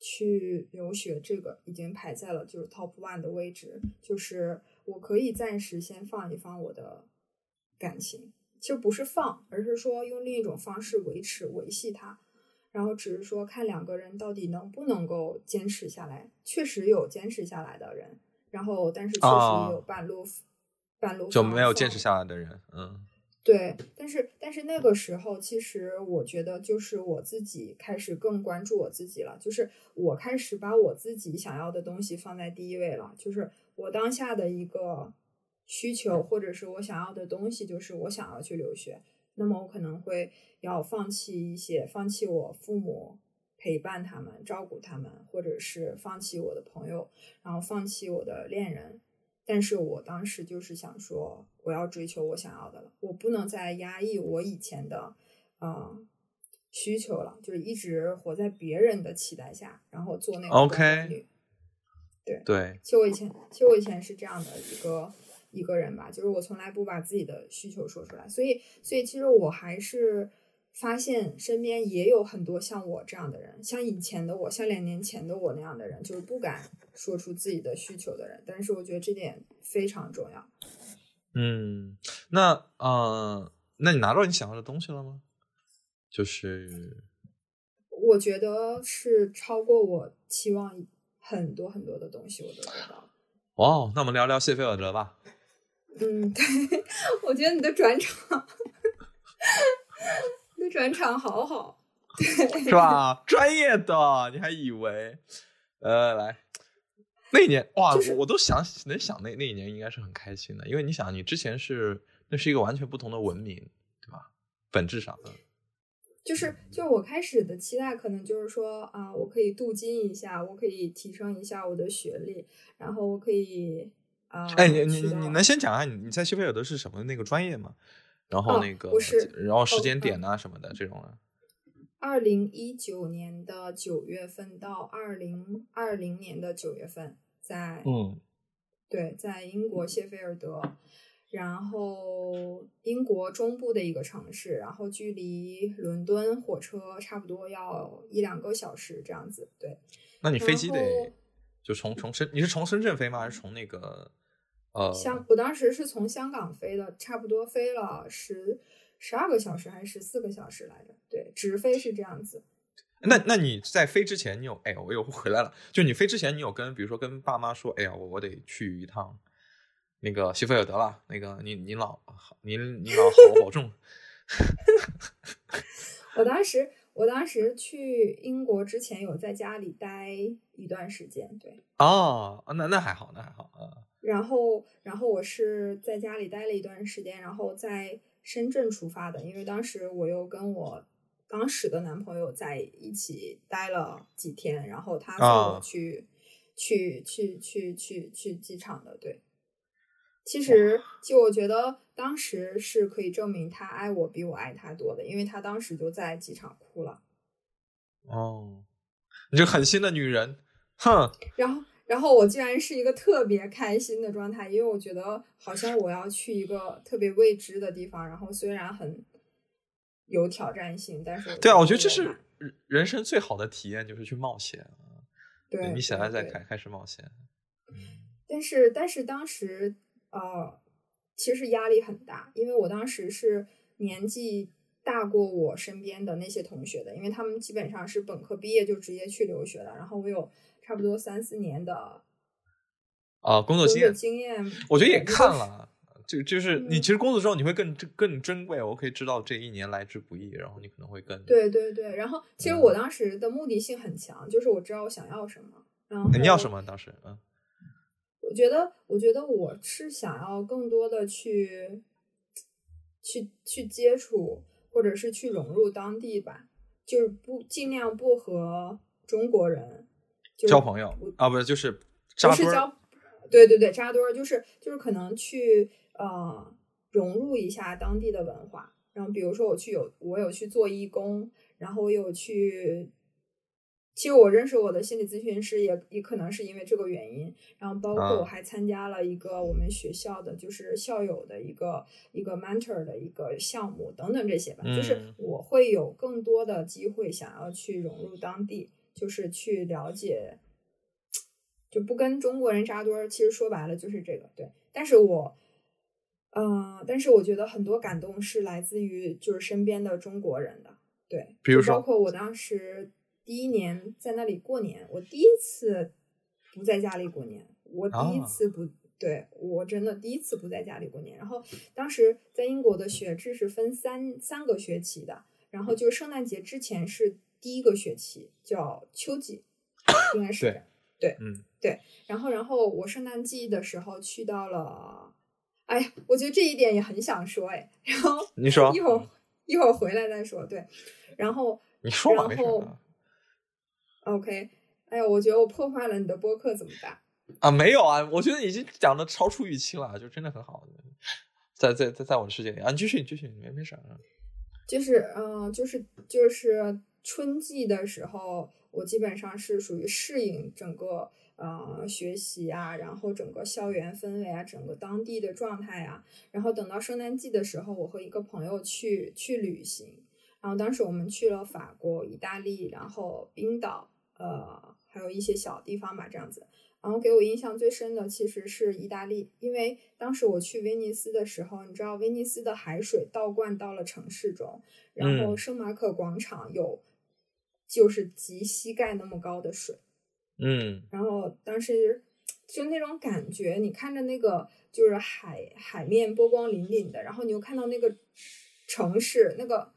去留学这个已经排在了就是 top one 的位置，就是我可以暂时先放一放我的感情，其实不是放，而是说用另一种方式维持维系它。然后只是说看两个人到底能不能够坚持下来，确实有坚持下来的人，然后但是确实啊也有半路、半路就没有坚持下来的人，嗯。对，但是但是那个时候，其实我觉得就是我自己开始更关注我自己了，就是我开始把我自己想要的东西放在第一位了，就是我当下的一个需求或者是我想要的东西，就是我想要去留学，那么我可能会要放弃一些，放弃我父母陪伴他们、照顾他们，或者是放弃我的朋友，然后放弃我的恋人。但是我当时就是想说，我要追求我想要的了，我不能再压抑我以前的，呃，需求了，就是一直活在别人的期待下，然后做那个 OK 乖乖女。对，其实我以前，其实我以前是这样的一个一个人吧，就是我从来不把自己的需求说出来，所以，所以其实我还是发现身边也有很多像我这样的人，像以前的我，像两年前的我那样的人，就是不敢说出自己的需求的人。但是我觉得这点非常重要。嗯，那呃，那你拿到你想要的东西了吗？就是我觉得是超过我期望很多很多的东西，我都得到了。哇哦，那我们聊聊谢菲尔德吧。嗯，对，我觉得你的转场，你的转场好好。对是吧？专业的，你还以为？呃，来，那一年哇，就是我我都想能想那那一年应该是很开心的，因为你想，你之前是那是一个完全不同的文明，对吧？本质上，嗯就是就是我开始的期待可能就是说啊，我可以镀金一下，我可以提升一下我的学历，然后我可以啊，哎，你你你你能先讲一下你你在谢菲尔德是什么那个专业吗？然后哦那个，不是然后时哦间点嗯啊什么的这种的。二零一九年的九月份到二零二零年的九月份，在嗯对，在英国谢菲尔德，然后英国中部的一个城市，然后距离伦敦火车差不多要一两个小时这样子。对，那你飞机得就从从深，你是从深圳飞吗？还是从那个呃？香，我当时是从香港飞的，差不多飞了十十二个小时还是十四个小时来着？对，直飞是这样子。那那你在飞之前，你有哎，我又回来了。就你飞之前，你有跟比如说跟爸妈说，哎呀，我我得去一趟那个西菲尔德了，那个您您老您您老好好保重。我当时，我当时去英国之前有在家里待一段时间，对。哦，那那还好，那还好啊。然后，然后我是在家里待了一段时间，然后在深圳出发的，因为当时我又跟我当时的男朋友在一起待了几天，然后他送啊我去、去去去去去机场的。对，其实就我觉得当时是可以证明他爱我比我爱他多的，因为他当时就在机场哭了。哦，你这狠心的女人，哼。然后，然后我竟然是一个特别开心的状态，因为我觉得好像我要去一个特别未知的地方，然后虽然很有挑战性，但是对啊，我觉得这是人人生最好的体验，就是去冒险。对你现在在开开始冒险。但是但是当时呃，其实压力很大，因为我当时是年纪大过我身边的那些同学的，因为他们基本上是本科毕业就直接去留学了，然后我有差不多三四年的啊，工作经验，经验，我觉得也看。了。就就是你嗯其实工作之后你会更更珍贵，我可以知道这一年来之不易，然后你可能会更对对对，然后其实嗯我当时的目的性很强，就是我知道我想要什么。然后你要什？么？当时嗯我觉得，我觉得我是想要更多的去，去去接触，或者是去融入当地吧，就是不尽量不和中国人就是交朋友啊，不是就是扎堆儿不是交，对对对，扎堆儿就是就是可能去呃融入一下当地的文化。然后比如说我去有我有去做义工，然后我有去，其实我认识我的心理咨询师也也可能是因为这个原因。然后包括我啊还参加了一个我们学校的就是校友的一个一个 mentor 的一个项目等等这些吧，就是嗯我会有更多的机会想要去融入当地，就是去了解。就不跟中国人扎堆儿，其实说白了就是这个，对。但是我，呃，但是我觉得很多感动是来自于就是身边的中国人的，对。比如说包括我当时第一年在那里过年，我第一次不在家里过年，我第一啊次不、对我真的第一次不在家里过年。然后当时在英国的学制是分三三个学期的，然后就是圣诞节之前是第一个学期，叫秋季，应该是对对，嗯。然后，然后我圣诞季的时候去到了，哎呀，我觉得这一点也很想说，哎，然后你说一会儿一会儿回来再说，对，然后你说吧，没事 OK，哎呀，我觉得我破坏了你的播客怎么办？啊，没有啊，我觉得已经讲的超出预期了，就真的很好，在在在在我的世界里。啊，你继续你继续，没没事儿。啊就是嗯、呃就是就是春季的时候，我基本上是属于适应整个呃学习啊，然后整个校园氛围啊，整个当地的状态啊。然后等到圣诞季的时候，我和一个朋友去去旅行，然后当时我们去了法国、意大利，然后冰岛，呃，还有一些小地方吧，这样子。然后给我印象最深的其实是意大利，因为当时我去威尼斯的时候，你知道威尼斯的海水倒灌到了城市中，然后嗯圣马可广场有就是及膝盖那么高的水，嗯。然后当时就那种感觉，你看着那个就是海海面波光粼粼的，然后你又看到那个城市那个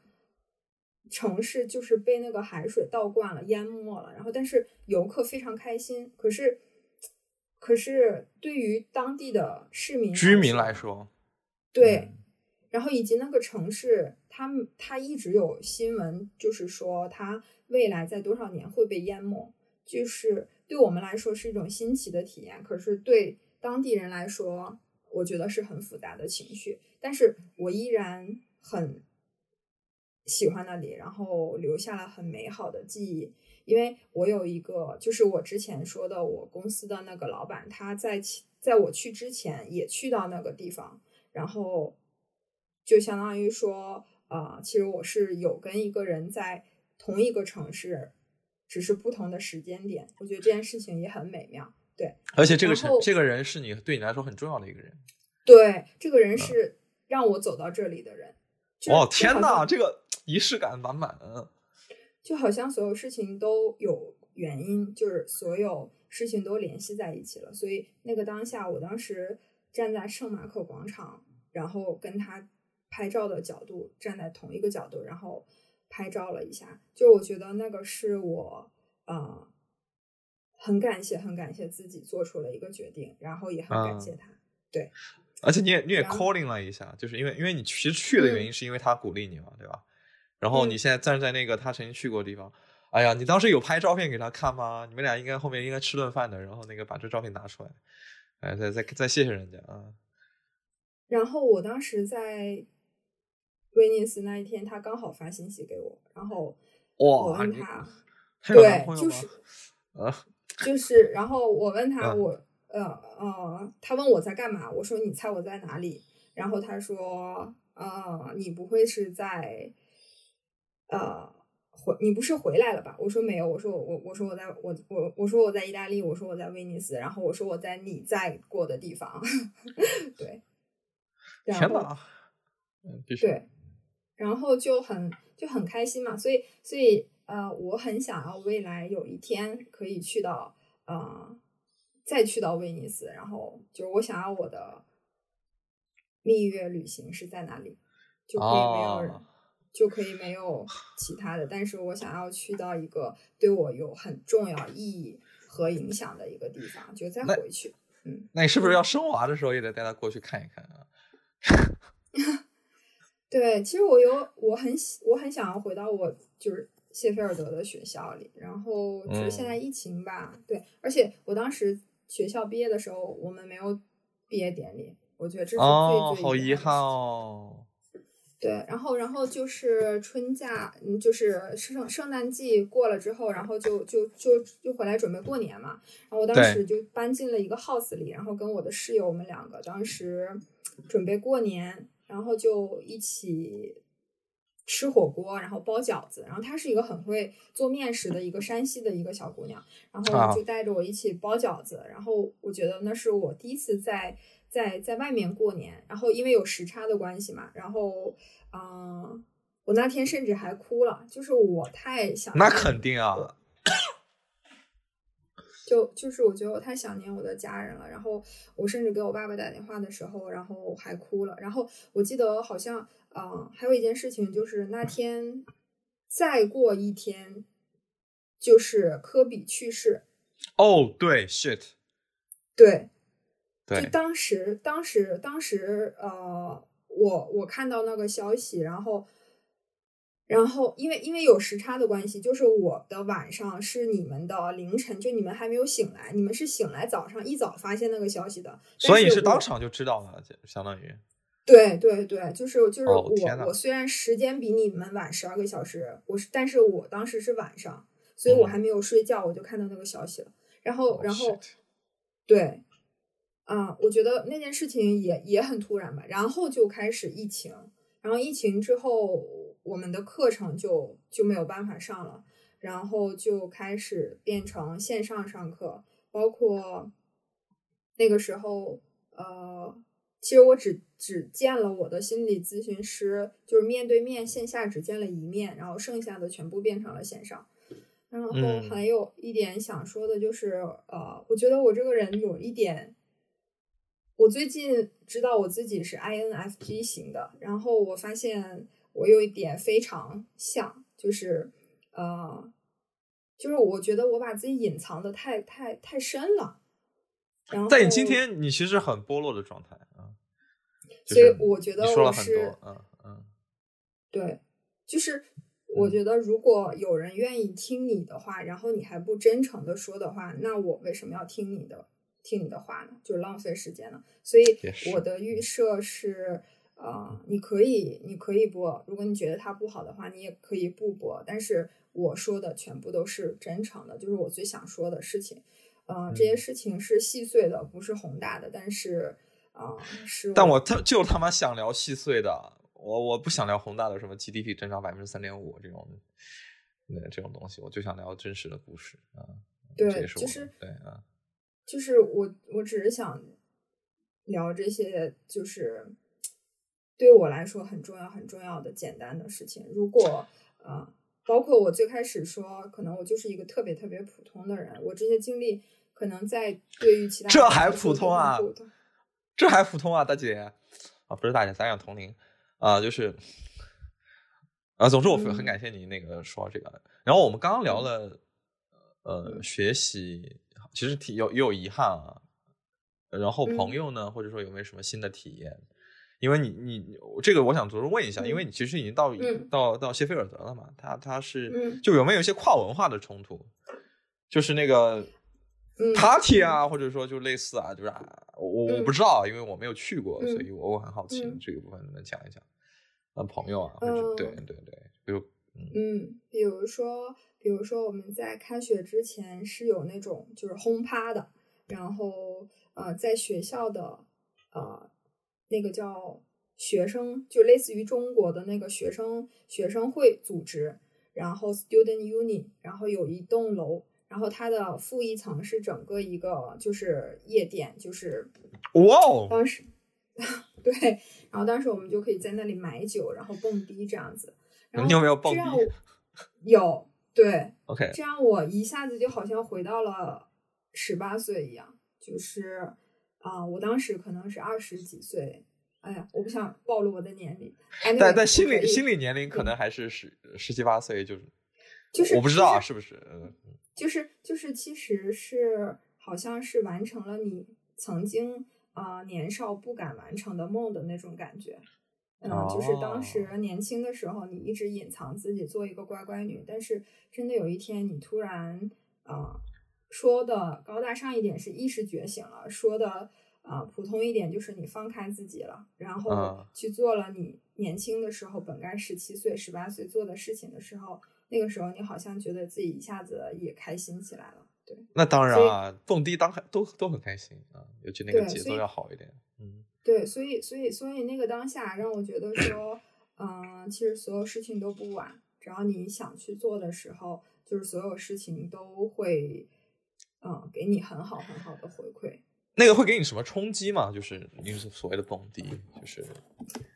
城市就是被那个海水倒灌了、淹没了，然后但是游客非常开心，可是可是对于当地的市民居民来说，对，嗯。然后以及那个城市，他们他一直有新闻，就是说它未来在多少年会被淹没，就是对我们来说是一种新奇的体验，可是对当地人来说，我觉得是很复杂的情绪。但是我依然很喜欢那里，然后留下了很美好的记忆。因为我有一个，就是我之前说的，我公司的那个老板，他在在我去之前也去到那个地方，然后就相当于说，呃，其实我是有跟一个人在同一个城市，只是不同的时间点。我觉得这件事情也很美妙，对。而且这个城这个人是你对你来说很重要的一个人。对，这个人是让我走到这里的人。哦天哪，这个仪式感满满。就好像所有事情都有原因，就是所有事情都联系在一起了。所以那个当下，我当时站在圣马可广场，然后跟他拍照的角度站在同一个角度，然后拍照了一下。就我觉得那个是我呃很感谢、很感谢自己做出了一个决定，然后也很感谢他。对，而且你也你也 calling 了一下，就是因为因为你其实去的原因是因为他鼓励你嘛，对吧？然后你现在站在那个他曾经去过的地方，哎呀，你当时有拍照片给他看吗？你们俩应该后面应该吃顿饭的，然后那个把这照片拿出来，哎，再再再谢谢人家啊。然后我当时在威尼斯那一天，他刚好发信息给我，然后我问他，对，就是呃，就是，然后我问他，我呃呃，他问我在干嘛，我说你猜我在哪里？然后他说，呃，你不会是在。呃，回你不是回来了吧？我说没有，我说我我说我在我我我说我在意大利，我说我在威尼斯，然后我说我在你在过的地方，对，天哪，嗯，对，然后就很就很开心嘛，所以所以呃，我很想要未来有一天可以去到呃，再去到威尼斯，然后就是我想要我的蜜月旅行是在哪里，就可以没有人。就可以没有其他的，但是我想要去到一个对我有很重要意义和影响的一个地方，就再回去。嗯，那你是不是要生娃的时候也得带他过去看一看啊？对，其实我有我很我很想要回到我就是谢菲尔德的学校里，然后就是现在疫情吧，对，而且我当时学校毕业的时候我们没有毕业典礼，我觉得这是最最好遗憾哦。对，然后，然后就是春假，嗯，就是圣圣诞季过了之后，然后就就就就回来准备过年嘛。然后我当时就搬进了一个 house 里，然后跟我的室友，我们两个当时准备过年，然后就一起吃火锅，然后包饺子。然后她是一个很会做面食的一个山西的一个小姑娘，然后就带着我一起包饺子。然后我觉得那是我第一次在。在在外面过年，然后因为有时差的关系嘛，然后，嗯，我那天甚至还哭了，就是我太想那肯定啊，就就是我觉得我太想念我的家人了，然后我甚至给我爸爸打电话的时候，然后还哭了，然后我记得好像，嗯，还有一件事情就是那天再过一天就是科比去世，哦，对，shit，对。就当时，当时，当时，呃，我我看到那个消息，然后，然后，因为因为有时差的关系，就是我的晚上是你们的凌晨，就你们还没有醒来，你们是醒来早上一早发现那个消息的，所以是当场就知道了，相当于。对对对，就是就是我我虽然时间比你们晚十二个小时，我是，但是我当时是晚上，所以我还没有睡觉，我就看到那个消息了，然后然后对。啊，我觉得那件事情也也很突然吧，然后就开始疫情，然后疫情之后，我们的课程就就没有办法上了，然后就开始变成线上上课，包括那个时候，呃，其实我只只见了我的心理咨询师，就是面对面线下只见了一面，然后剩下的全部变成了线上。然后还有一点想说的就是，呃，我觉得我这个人有一点。我最近知道我自己是 INFP 型的，然后我发现我有一点非常像，就是呃，就是我觉得我把自己隐藏的太太太深了。然后在你今天，你其实很剥落的状态啊。所以我觉得我是嗯嗯，对，就是我觉得如果有人愿意听你的话，然后你还不真诚的说的话，那我为什么要听你的？听你的话呢，就浪费时间了。所以我的预设是，啊、你可以你可以播，如果你觉得它不好的话，你也可以不播。但是我说的全部都是真诚的，就是我最想说的事情。呃，这些嗯事情是细碎的，不是宏大的，但是啊、是但我他就他妈想聊细碎的，我我不想聊宏大的什么 GDP 增长百分之三点五这种，那这种东西，我就想聊真实的故事啊。对是就是对啊，就是我我只是想聊这些，就是对我来说很重要很重要的简单的事情。如果呃，包括我最开始说，可能我就是一个特别特别普通的人，我这些经历可能在对于其他这还普通啊这还普通啊，大姐啊，不是大姐，咱俩同龄啊，就是啊，总之我很感谢你那个说这个。然后我们刚刚聊嗯了呃嗯学习，其实挺有也有遗憾啊。然后朋嗯友呢，或者说有没有什么新的体验？因为你你这个我想着重问一下，因为嗯。你其实已经到嗯。到到谢菲尔德了嘛，他他是嗯。就有没有一些跨文化的冲突？就是那个嗯。Party 啊，或者说就类似啊，就是啊，我我我不嗯。知道，因为我没有去过，嗯所以我我很好奇嗯。这个部分能讲一讲。呃，朋友啊，或者嗯。对对对，比如嗯。嗯，比如说，比如说我们在开学之前是有那种就是轰趴的，然后呃，在学校的呃那个叫学生，就类似于中国的那个学生学生会组织，然后 student union，然后有一栋楼，然后它的负一层是整个一个就是夜店，就是哇哦，当时 对，然后当时我们就可以在那里买酒，然后蹦迪这样子。然后你有没有蹦迪这样有，对，OK，这样我一下子就好像回到了十八岁一样，就是啊、我当时可能是二十几岁。哎呀，我不想暴露我的年龄。但但心理心理年龄可嗯能还是十十七八岁，就是就是我不知道啊，就是不是？嗯就是就是，其实是好像是完成了你曾经啊、呃年少不敢完成的梦的那种感觉。嗯，就是当时哦年轻的时候，你一直隐藏自己做一个乖乖女，但是真的有一天你突然啊、呃说的高大上一点是意识觉醒了，说的啊、普通一点就是你放开自己了，然后嗯去做了你年轻的时候本该十七岁、十八岁做的事情的时候，那个时候你好像觉得自己一下子也开心起来了。对那当然啊，蹦迪当都都很开心啊，尤其那个节奏要好一点。嗯对，所以所以所以那个当下让我觉得说，嗯、其实所有事情都不晚，只要你想去做的时候，就是所有事情都会，嗯、给你很好很好的回馈。那个会给你什么冲击吗？就是你所谓的蹦迪，就是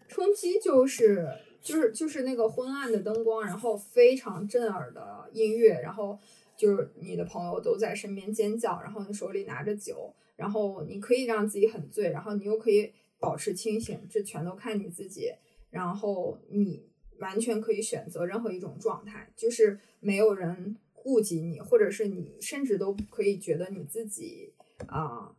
冲击就是就是就是那个昏暗的灯光，然后非常震耳的音乐，然后就是你的朋友都在身边尖叫，然后你手里拿着酒，然后你可以让自己很醉，然后你又可以保持清醒，这全都看你自己。然后你完全可以选择任何一种状态，就是没有人顾及你，或者是你甚至都可以觉得你自己啊、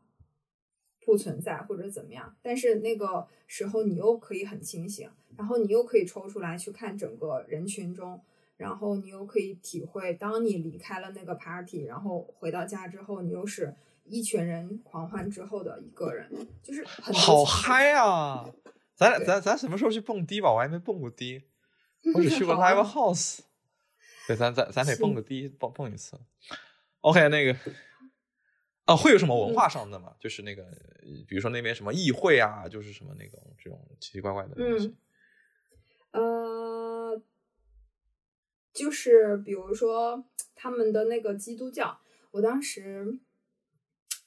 不存在或者怎么样，但是那个时候你又可以很清醒，然后你又可以抽出来去看整个人群中，然后你又可以体会，当你离开了那个 party，然后回到家之后，你又是一群人狂欢之后的一个人，就是很好嗨啊！咱俩咱咱什么时候去蹦迪吧？我还没蹦过迪，我只去过 live house。对，咱咱咱得蹦行个迪，蹦蹦一次。OK，那个啊，会有什么文嗯化上的吗？就是那个，比如说那边什么议会啊，就是什么那种这种奇奇怪怪的东西。呃，就是比如说他们的那个基督教，我当时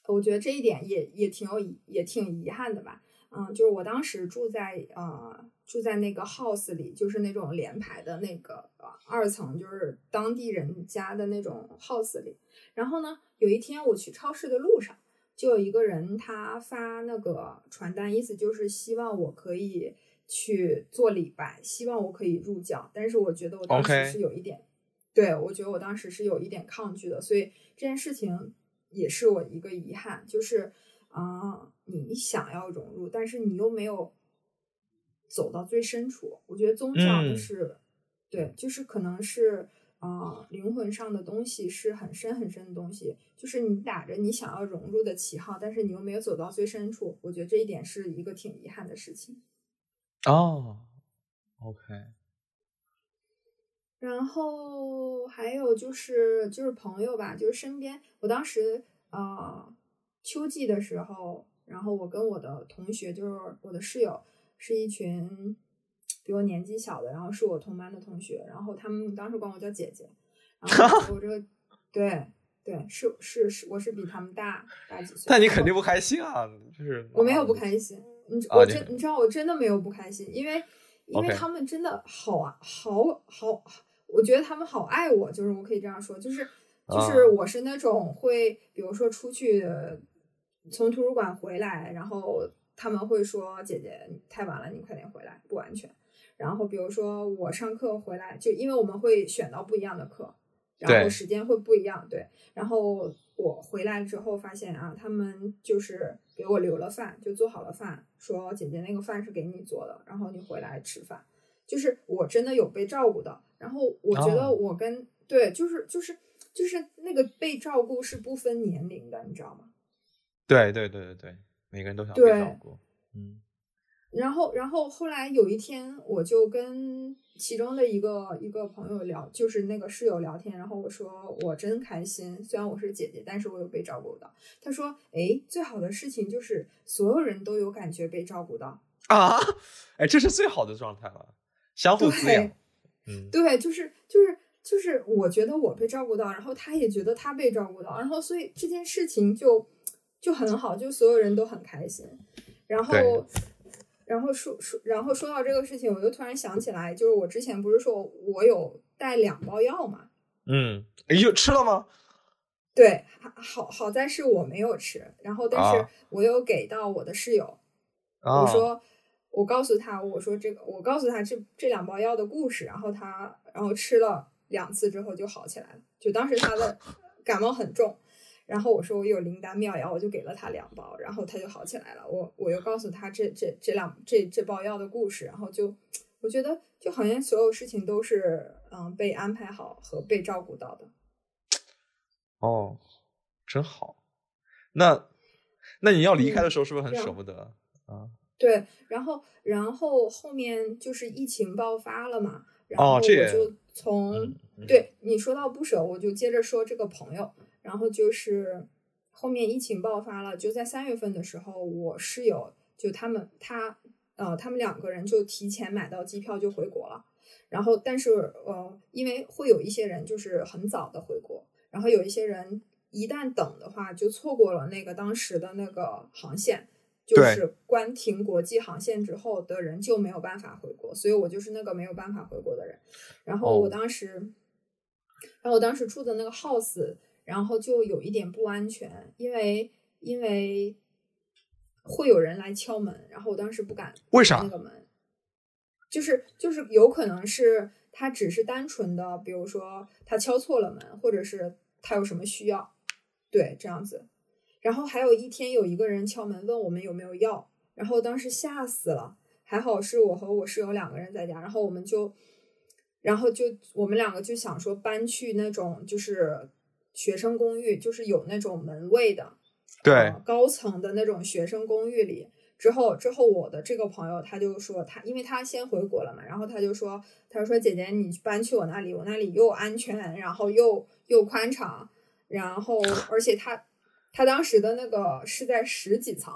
我觉得这一点也也挺有遗也挺遗憾的吧。嗯，就是我当时住在呃住在那个 house 里，就是那种联排的那个呃二层，就是当地人家的那种 house 里。然后呢，有一天我去超市的路上，就有一个人他发那个传单，意思就是希望我可以去做礼拜，希望我可以入教。但是我觉得我当时是有一点对我觉得我当时是有一点抗拒的，所以这件事情也是我一个遗憾，就是啊、你想要融入，但是你又没有走到最深处。我觉得宗教就嗯是、对，就是可能是啊、灵魂上的东西是很深很深的东西，就是你打着你想要融入的旗号，但是你又没有走到最深处。我觉得这一点是一个挺遗憾的事情。哦，OK，然后还有就是就是朋友吧，就是身边，我当时呃秋季的时候，然后我跟我的同学，就是我的室友，是一群比我年纪小的，然后是我同班的同学，然后他们当时管我叫姐姐，然后我这个 对对是是是，我是比他们大大几岁，但你肯定不开心啊，就是我没有不开心，你啊我真你知道我真的没有不开心，因为因为他们真的好啊，好好，我觉得他们好爱我，就是我可以这样说，就是就是啊。我是那种会，比如说出去从图书馆回来，然后他们会说姐姐你太晚了，你快点回来，不安全。然后比如说我上课回来，就因为我们会选到不一样的课，然后时间会不一样，对。然后我回来之后发现啊，他们就是给我留了饭，就做好了饭，说姐姐那个饭是给你做的，然后你回来吃饭。就是我真的有被照顾到，然后我觉得哦我跟、对，就是就是就是那个被照顾是不分年龄的，你知道吗？对对对对对，每个人都想被照顾，嗯然后，然后后来有一天，我就跟其中的一个一个朋友聊，就是那个室友聊天，然后我说我真开心，虽然我是姐姐，但是我有被照顾到。他说，哎，最好的事情就是所有人都有感觉被照顾到。啊，哎，这是最好的状态了，相互滋养对，嗯，对，就是就是就是，我觉得我被照顾到，然后他也觉得他被照顾到，然后所以这件事情就就很好，就所有人都很开心。然后，然后说说，然后说到这个事情，我就突然想起来，就是我之前不是说我有带两包药嘛？嗯，哎呦，吃了吗？对，好好在是我没有吃，然后但是啊我有给到我的室友，啊我说，我告诉他，我说这个，我告诉他这这两包药的故事，然后他，然后吃了两次之后就好起来了。就当时他的感冒很重，然后我说我有灵丹妙药，我就给了他两包，然后他就好起来了。我我又告诉他这这这两这这包药的故事，然后就我觉得就好像所有事情都是嗯被安排好和被照顾到的。哦，真好。那那你要离开的时候是不是很舍不得啊？对，然后然后后面就是疫情爆发了嘛，然后我就从、嗯，嗯，对你说到不舍，我就接着说这个朋友，然后就是后面疫情爆发了，就在三月份的时候，我室友就他们他呃他们两个人就提前买到机票就回国了，然后但是呃因为会有一些人就是很早的回国，然后有一些人一旦等的话就错过了那个当时的那个航线。就是关停国际航线之后的人就没有办法回国，所以我就是那个没有办法回国的人。然后我哦当时，然后我当时住的那个 house，然后就有一点不安全，因为因为会有人来敲门，然后我当时不敢为啥那个门，就是就是有可能是他只是单纯的，比如说他敲错了门，或者是他有什么需要，对这样子。然后还有一天有一个人敲门问我们有没有药，然后当时吓死了，还好是我和我室友两个人在家，然后我们就，然后就我们两个就想说搬去那种就是学生公寓，就是有那种门卫的，对呃，高层的那种学生公寓里。之后，之后我的这个朋友他就说他，因为他先回国了嘛，然后他就说，他就说姐姐你搬去我那里，我那里又安全，然后又又宽敞，然后而且他他当时的那个是在十几层，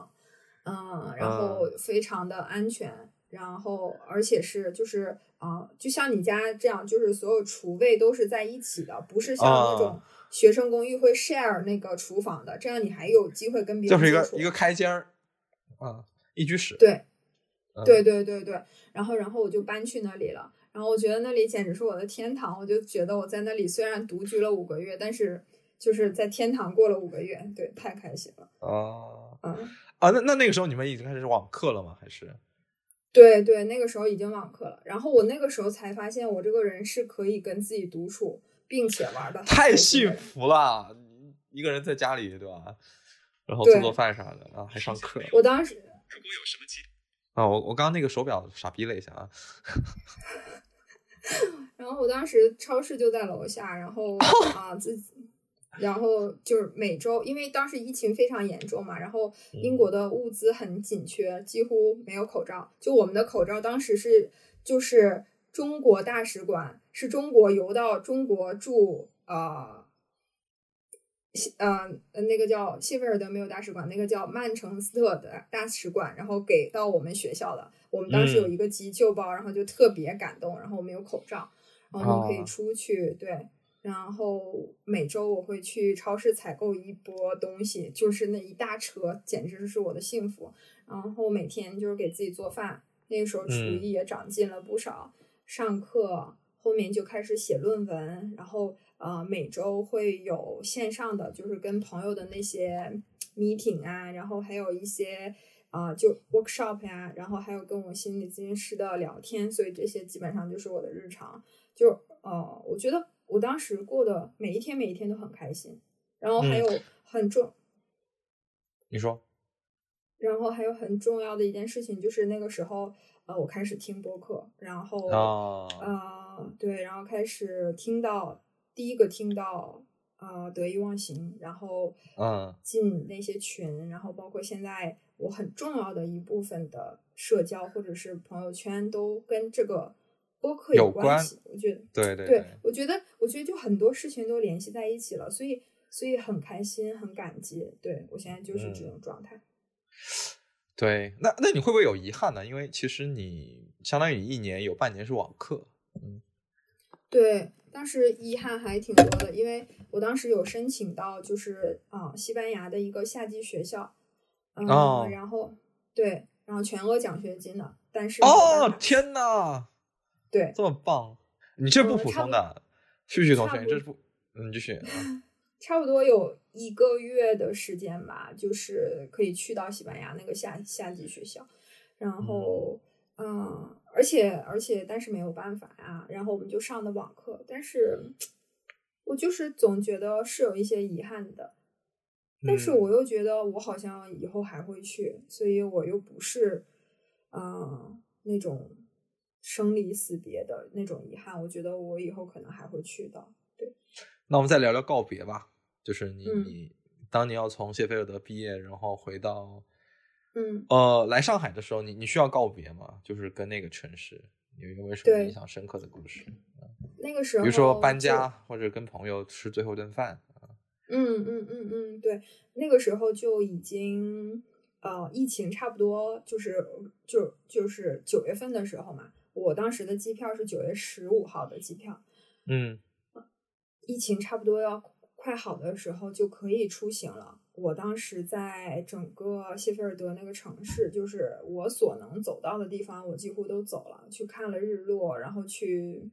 嗯，然后非常的安全，然后而且是就是啊、呃就像你家这样，就是所有厨卫都是在一起的，不是像那种啊学生公寓会 share 那个厨房的，这样你还有机会跟别人就是一。个一个开间儿啊，一居室。对嗯对对对对，然后然后我就搬去那里了，然后我觉得那里简直是我的天堂，我就觉得我在那里虽然独居了五个月，但是就是在天堂过了五个月，对，太开心了，啊嗯。啊，那那那个时候你们已经开始网课了吗？还是对对，那个时候已经网课了，然后我那个时候才发现，我这个人是可以跟自己独处，并且玩的太幸福了？一个人在家里，对吧？然后做做饭啥的啊，还上课我当时啊！我我刚刚那个手表傻逼了一下啊，然后我当时超市就在楼下，然后 啊自己然后就是每周，因为当时疫情非常严重嘛，然后英国的物资很紧缺，几乎没有口罩。就我们的口罩当时是就是中国大使馆是中国游到中国驻呃。呃，那个叫谢菲尔德没有大使馆，那个叫曼彻斯特的大使馆，然后给到我们学校的。我们当时有一个急救包，然后就特别感动。然后我们有口罩，然后我们可以出去。对，然后每周我会去超市采购一波东西，就是那一大车，简直是我的幸福。然后每天就是给自己做饭，那个时候厨艺也长进了不少。上课后面就开始写论文，然后。呃，每周会有线上的，就是跟朋友的那些 meeting 啊，然后还有一些啊，就 workshop 呀，然后还有跟我心理咨询师的聊天，所以这些基本上就是我的日常。就呃，我觉得我当时过的每一天每一天都很开心。然后还有很重，你说，然后还有很重要的一件事情就是那个时候，呃，我开始听播客，然后呃，对，然后开始听到。第一个听到啊得意忘形，然后嗯进那些群，然后包括现在我很重要的一部分的社交或者是朋友圈都跟这个播客有关系。我觉得对对对，我觉得我觉得就很多事情都联系在一起了，所以所以很开心很感激。对我现在就是这种状态。对，那那你会不会有遗憾呢？因为其实你相当于一年有半年是网课，嗯，对。当时遗憾还挺多的，因为我当时有申请到，就是啊，西班牙的一个夏季学校，嗯，然后对，然后全额奖学金的，但是哦，天呐，对，这么棒，你这不普通的，旭旭同学，这是不，你，继续，差不多有一个月的时间吧，就是可以去到西班牙那个夏夏季学校，然后。嗯，而且而且，但是没有办法呀。然后我们就上的网课，但是我就是总觉得是有一些遗憾的。但是我又觉得我好像以后还会去，所以我又不是嗯那种生离死别的那种遗憾。我觉得我以后可能还会去的。对，那我们再聊聊告别吧。就是你你当你要从谢菲尔德毕业，然后回到。嗯，呃，来上海的时候，你你需要告别吗？就是跟那个城市有一个什么印象深刻的故事？那个时候，比如说搬家，或者跟朋友吃最后一顿饭。嗯嗯嗯嗯，对，那个时候就已经呃，疫情差不多就是就就是九月份的时候嘛。我当时的机票是九月十五号的机票。嗯，疫情差不多要快好的时候就可以出行了。我当时在整个谢菲尔德那个城市，就是我所能走到的地方，我几乎都走了，去看了日落，然后去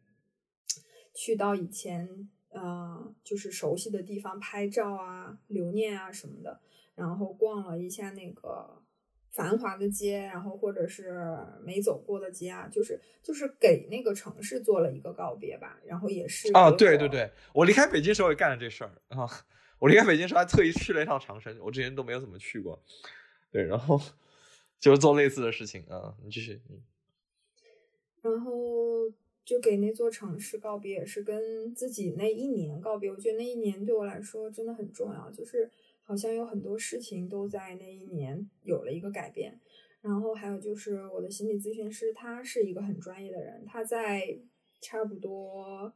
去到以前呃就是熟悉的地方拍照啊、留念啊什么的，然后逛了一下那个繁华的街，然后或者是没走过的街啊，就是就是给那个城市做了一个告别吧，然后也是啊，对对对，我离开北京时候也干了这事儿啊。我离开北京时还特意去了一趟长城，我之前都没有怎么去过。对，然后就是做类似的事情啊。你继续。嗯然后就给那座城市告别，也是跟自己那一年告别。我觉得那一年对我来说真的很重要，就是好像有很多事情都在那一年有了一个改变。然后还有就是我的心理咨询师，他是一个很专业的人，他在差不多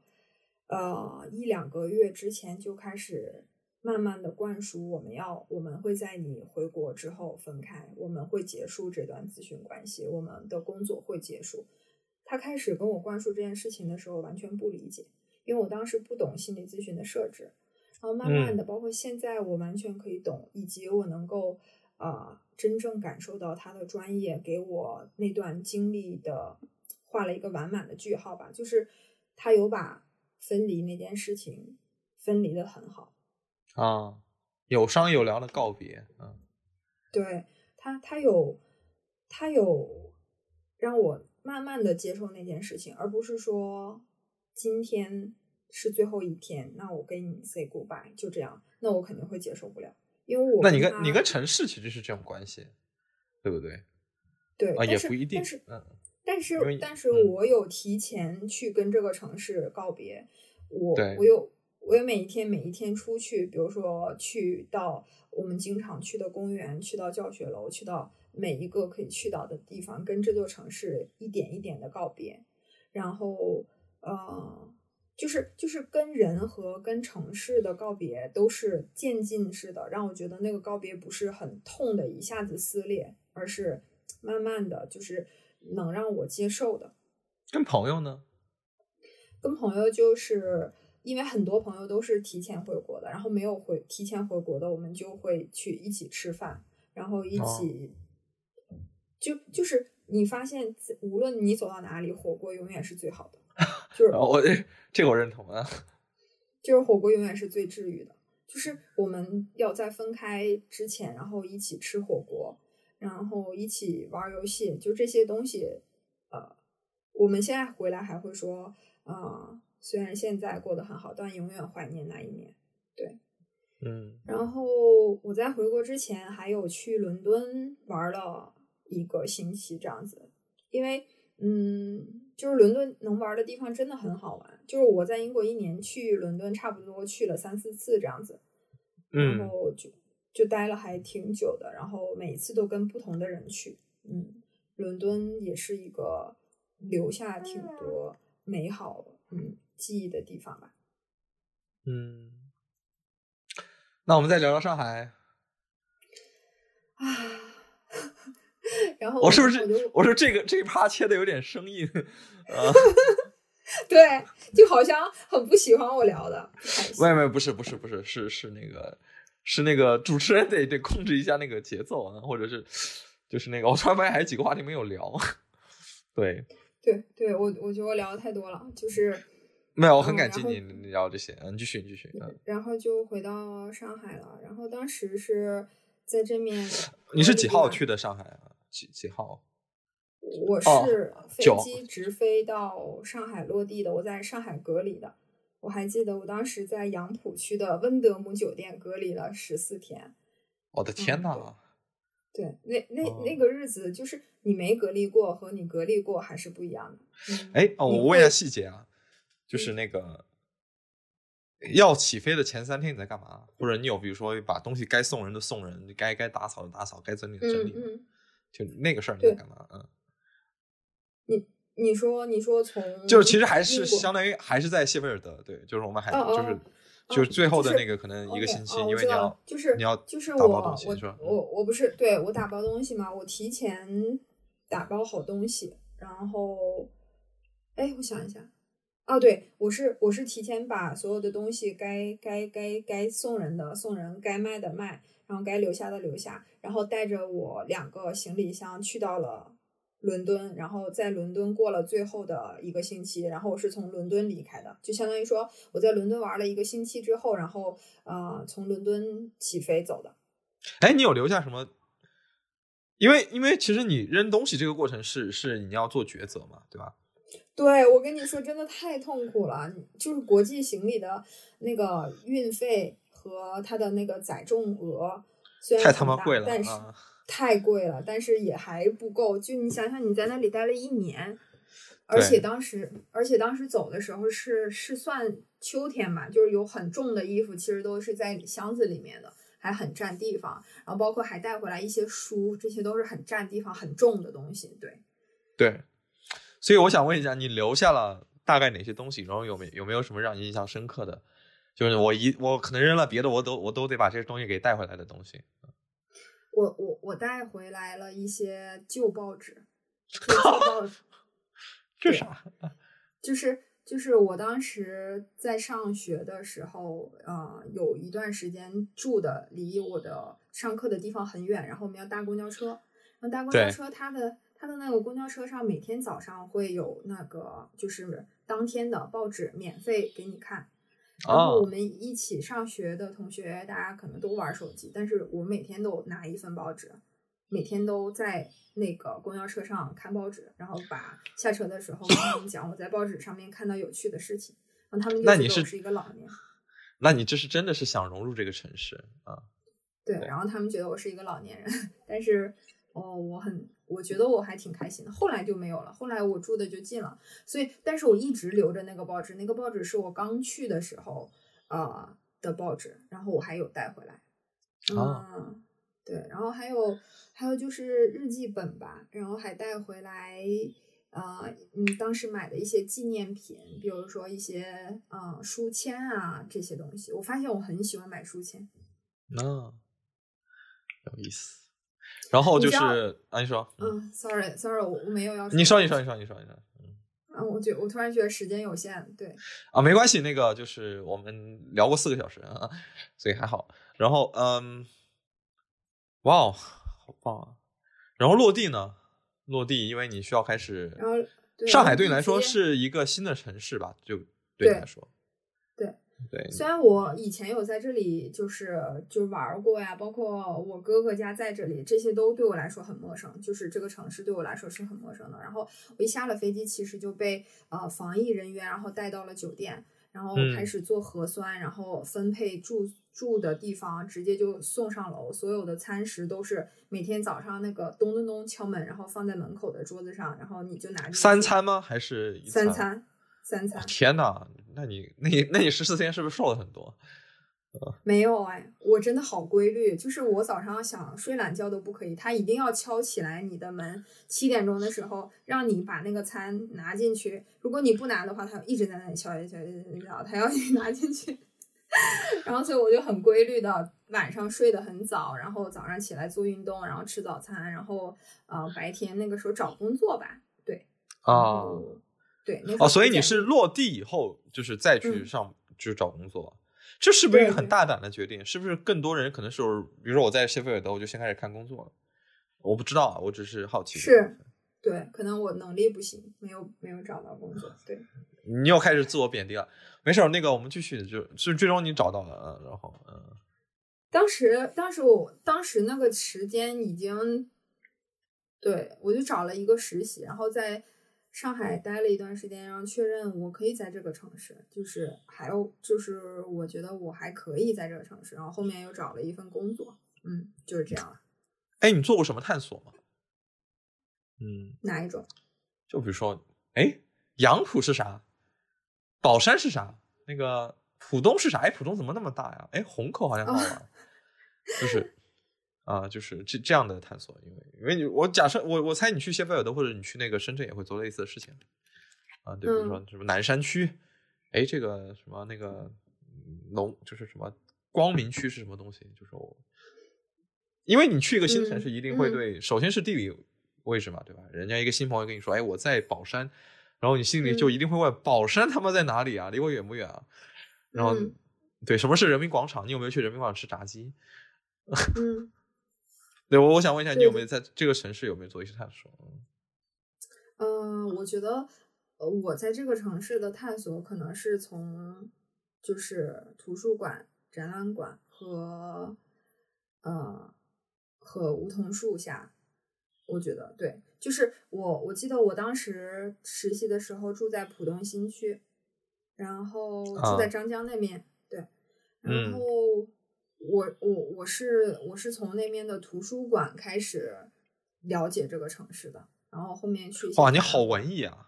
呃一两个月之前就开始。慢慢的灌输，我们要我们会在你回国之后分开，我们会结束这段咨询关系，我们的工作会结束。他开始跟我灌输这件事情的时候，完全不理解，因为我当时不懂心理咨询的设置。然后慢慢的，包括现在，我完全可以懂，以及我能够啊真正感受到他的专业，给我那段经历的画了一个完满的句号吧。就是他有把分离那件事情分离的很好。啊，有商有量的告别，嗯，对他，他有，他有让我慢慢的接受那件事情，而不是说今天是最后一天，那我跟你 say goodbye，就这样，那我肯定会接受不了，因为我那你跟你跟城市其实是这种关系，对不对？对啊，也不一定，但是，嗯，但是，但是我有提前去跟这个城市告别，我我有。我也每一天每一天出去，比如说去到我们经常去的公园，去到教学楼，去到每一个可以去到的地方，跟这座城市一点一点的告别，然后呃，就是就是跟人和跟城市的告别都是渐进式的，让我觉得那个告别不是很痛的，一下子撕裂，而是慢慢的就是能让我接受的。跟朋友呢？跟朋友就是因为很多朋友都是提前回国的，然后没有回提前回国的，我们就会去一起吃饭，然后一起、就就是你发现，无论你走到哪里，火锅永远是最好的，就是 哦我这这个我认同啊。就是火锅永远是最治愈的。就是我们要在分开之前，然后一起吃火锅，然后一起玩游戏，就这些东西，呃，我们现在回来还会说，啊、虽然现在过得很好，但永远怀念那一年。对嗯然后我在回国之前还有去伦敦玩了一个星期这样子，因为嗯，就是伦敦能玩的地方真的很好玩。就是我在英国一年去伦敦差不多去了三四次这样子，然嗯后就就待了还挺久的，然后每次都跟不同的人去。嗯，伦敦也是一个留下挺多美好嗯记忆的地方吧。嗯。那我们再聊聊上海。啊，然后我是不是我我说这个这一趴切的有点生硬？啊，对，就好像很不喜欢我聊的，不开心没有没有，不是不是不是，是是那个是那个主持人得得控制一下那个节奏啊，或者是就是那个我突然发现还有几个话题没有聊。对，对对，我我觉得我聊的太多了，就是没有，我很感激你你聊这些，嗯，你继续你继续，嗯，然后就回到上海了，然后当时是在这面，你是几号去？的上海啊？几几号？我哦是飞机直飞到上海落地的，我在上海隔离的。我还记得我当时在杨浦区的温德姆酒店隔离了十四天。我的天嗯呐！对，那那哦那个日子，就是你没隔离过和你隔离过还是不一样的。嗯哎，哦，我问一下细节啊，就是嗯那个要起飞的前三天你在干嘛？或者你有比如说把东西该送人的送人，该该打扫的打扫，该整理的整理，嗯嗯，就那个事儿你在干嘛？嗯，你你说你说从就是其实还是相当于还是在谢菲尔德，对，就是我们还就是哦就是最后的那个可能一个星期，因为你要就是你要就是打包我我东西是吧？嗯我我不是对我打包东西嘛，我提前打包好东西，然后哎，我想一下，哦，对我是我是提前把所有的东西该该该该送人的送人，该卖的卖，然后该留下的留下，然后带着我两个行李箱去到了。伦敦，然后在伦敦过了最后的一个星期，然后我是从伦敦离开的，就相当于说我在伦敦玩了一个星期之后，然后呃从伦敦起飞走的。哎，你有留下什么？因为因为其实你扔东西这个过程是是你要做抉择嘛，对吧？对我跟你说，真的太痛苦了，就是国际行李的那个运费和它的那个载重额，虽然太他妈贵了但是啊！太贵了，但是也还不够。就你想想，你在那里待了一年，而且当时，而且当时走的时候是是算秋天嘛，就是有很重的衣服，其实都是在箱子里面的，还很占地方。然后包括还带回来一些书，这些都是很占地方、很重的东西。对，对，所以我想问一下，你留下了大概哪些东西？然后有没有没有什么让你印象深刻的？就是我一我可能扔了别的，我都我都得把这些东西给带回来的东西。我我我带回来了一些旧报纸，旧报纸 对这啥？就是就是我当时在上学的时候，呃，有一段时间住的离我的上课的地方很远，然后我们要搭公交车，然后搭公交车，它的它的那个公交车上每天早上会有那个就是当天的报纸免费给你看。然后我哦，们一起上学的同学，大家可能都玩手机，但是我每天都拿一份报纸，每天都在那个公交车上看报纸，然后把下车的时候跟他们讲我在报纸上面看到有趣的事情，然后他们就那你是觉得我是一个老年，那你这是真的是想融入这个城市啊？对然后他们觉得我是一个老年人，但是哦，我很，我觉得我还挺开心的。后来就没有了，后来我住的就近了，所以，但是我一直留着那个报纸，那个报纸是我刚去的时候，呃的报纸，然后我还有带回来。哦嗯，对，然后还有还有就是日记本吧，然后还带回来。呃，嗯，当时买的一些纪念品，比如说一些呃书签啊这些东西，我发现我很喜欢买书签。那、有意思。然后就是啊，你说，嗯，sorry，sorry，我我没有要你说，的你说，你说，你说，你说，嗯啊，我觉我突然觉得时间有限，对，啊，没关系，那个就是我们聊过四个小时啊，所以还好。然后，嗯，哇哦，好棒啊！然后落地呢？落地，因为你需要开始。然后对上海对你来说是一个新的城市吧？就对对你来说，对对，虽然我以前有在这里就是就玩儿过呀，包括我哥哥家在这里，这些都对我来说很陌生，就是这个城市对我来说是很陌生的。然后我一下了飞机，其实就被呃防疫人员然后带到了酒店，然后嗯开始做核酸，然后分配住住的地方，直接就送上楼，所有的餐食都是每天早上那个咚咚咚敲门，然后放在门口的桌子上，然后你就拿着三餐吗？还是一三餐？餐三餐哦天哪，那你那你那你十四天是不是瘦了很多？没有哎，我真的好规律，就是我早上想睡懒觉都不可以，他一定要敲起来你的门，七点钟的时候让你把那个餐拿进去，如果你不拿的话，他一直在那里敲敲敲敲敲，他要你拿进去。然后所以我就很规律的晚上睡得很早，然后早上起来做运动，然后吃早餐，然后呃白天那个时候找工作吧，对然啊，后哦，所以你是落地以后就是再去嗯上、就是找工作，这是不是一个很大胆的决定？是不是更多人可能是，比如说我在谢菲尔德，我就先开始看工作了？我不知道啊，我只是好奇。是，对，可能我能力不行，没有没有找到工作，对。你又开始自我贬低了。没事儿，那个我们继续，就就最终你找到了，嗯，然后嗯，当时，当时我当时那个时间已经，对我就找了一个实习，然后在上海待了一段时间，然后确认我可以在这个城市，就是还有就是我觉得我还可以在这个城市，然后后面又找了一份工作，嗯，就是这样了。哎，你做过什么探索吗？嗯，哪一种？就比如说，哎，杨浦是啥？宝山是啥？那个浦东是啥？哎，浦东怎么那么大呀？哎，虹口好像到了，就是啊、就是这这样的探索。因为因为你我假设我我猜你去谢菲尔德或者你去那个深圳也会做类似的事情啊，对，比如说什么南山区，哎，这个什么那个嗯农就是什么光明区是什么东西？就是我，因为你去一个新城嗯市，一定会嗯对，首先是地理位置嘛，对吧？人家一个新朋友跟你说，哎，我在宝山，然后你心里就嗯一定会问，宝山他妈在哪里啊？离我远不远啊？然后，嗯对，什么是人民广场？你有没有去人民广场吃炸鸡？嗯。对，我我想问一下，你有没有在这个城市有没有做一些探索？嗯，我觉得，呃，我在这个城市的探索可能是从，就是图书馆、展览馆和，呃，和梧桐树下，我觉得对，就是我我记得我当时实习的时候住在浦东新区，然后住在啊。张江那边，对，嗯。然后我我我是我是从那边的图书馆开始了解这个城市的，然后后面去哇，你好文艺啊！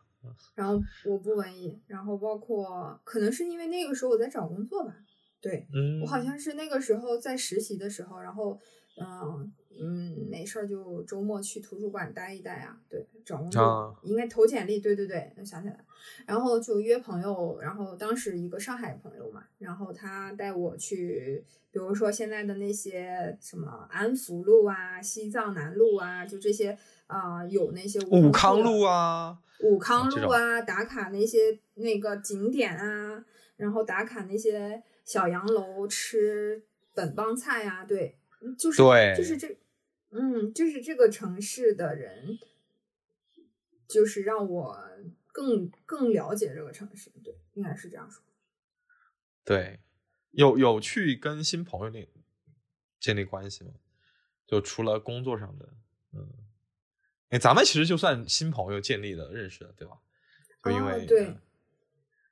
然后我不文艺，然后包括可能是因为那个时候我在找工作吧，对嗯，我好像是那个时候在实习的时候，然后嗯嗯没事儿就周末去图书馆待一待啊，对，找工作、啊应该投简历，对对对，我想起来了，然后就约朋友，然后当时一个上海朋友嘛，然后他带我去，比如说现在的那些什么安福路啊、西藏南路啊，就这些啊、有那些武康路啊，武康路啊，打卡那些那个景点啊，然后打卡那些小洋楼，吃本帮菜啊，对，嗯就是对就是这，嗯，就是这个城市的人，就是让我更更了解这个城市，对，应该是这样说。对，有有去跟新朋友那建立关系吗？就除了工作上的，嗯，哎，咱们其实就算新朋友建立的认识的，对吧？就因哦为、对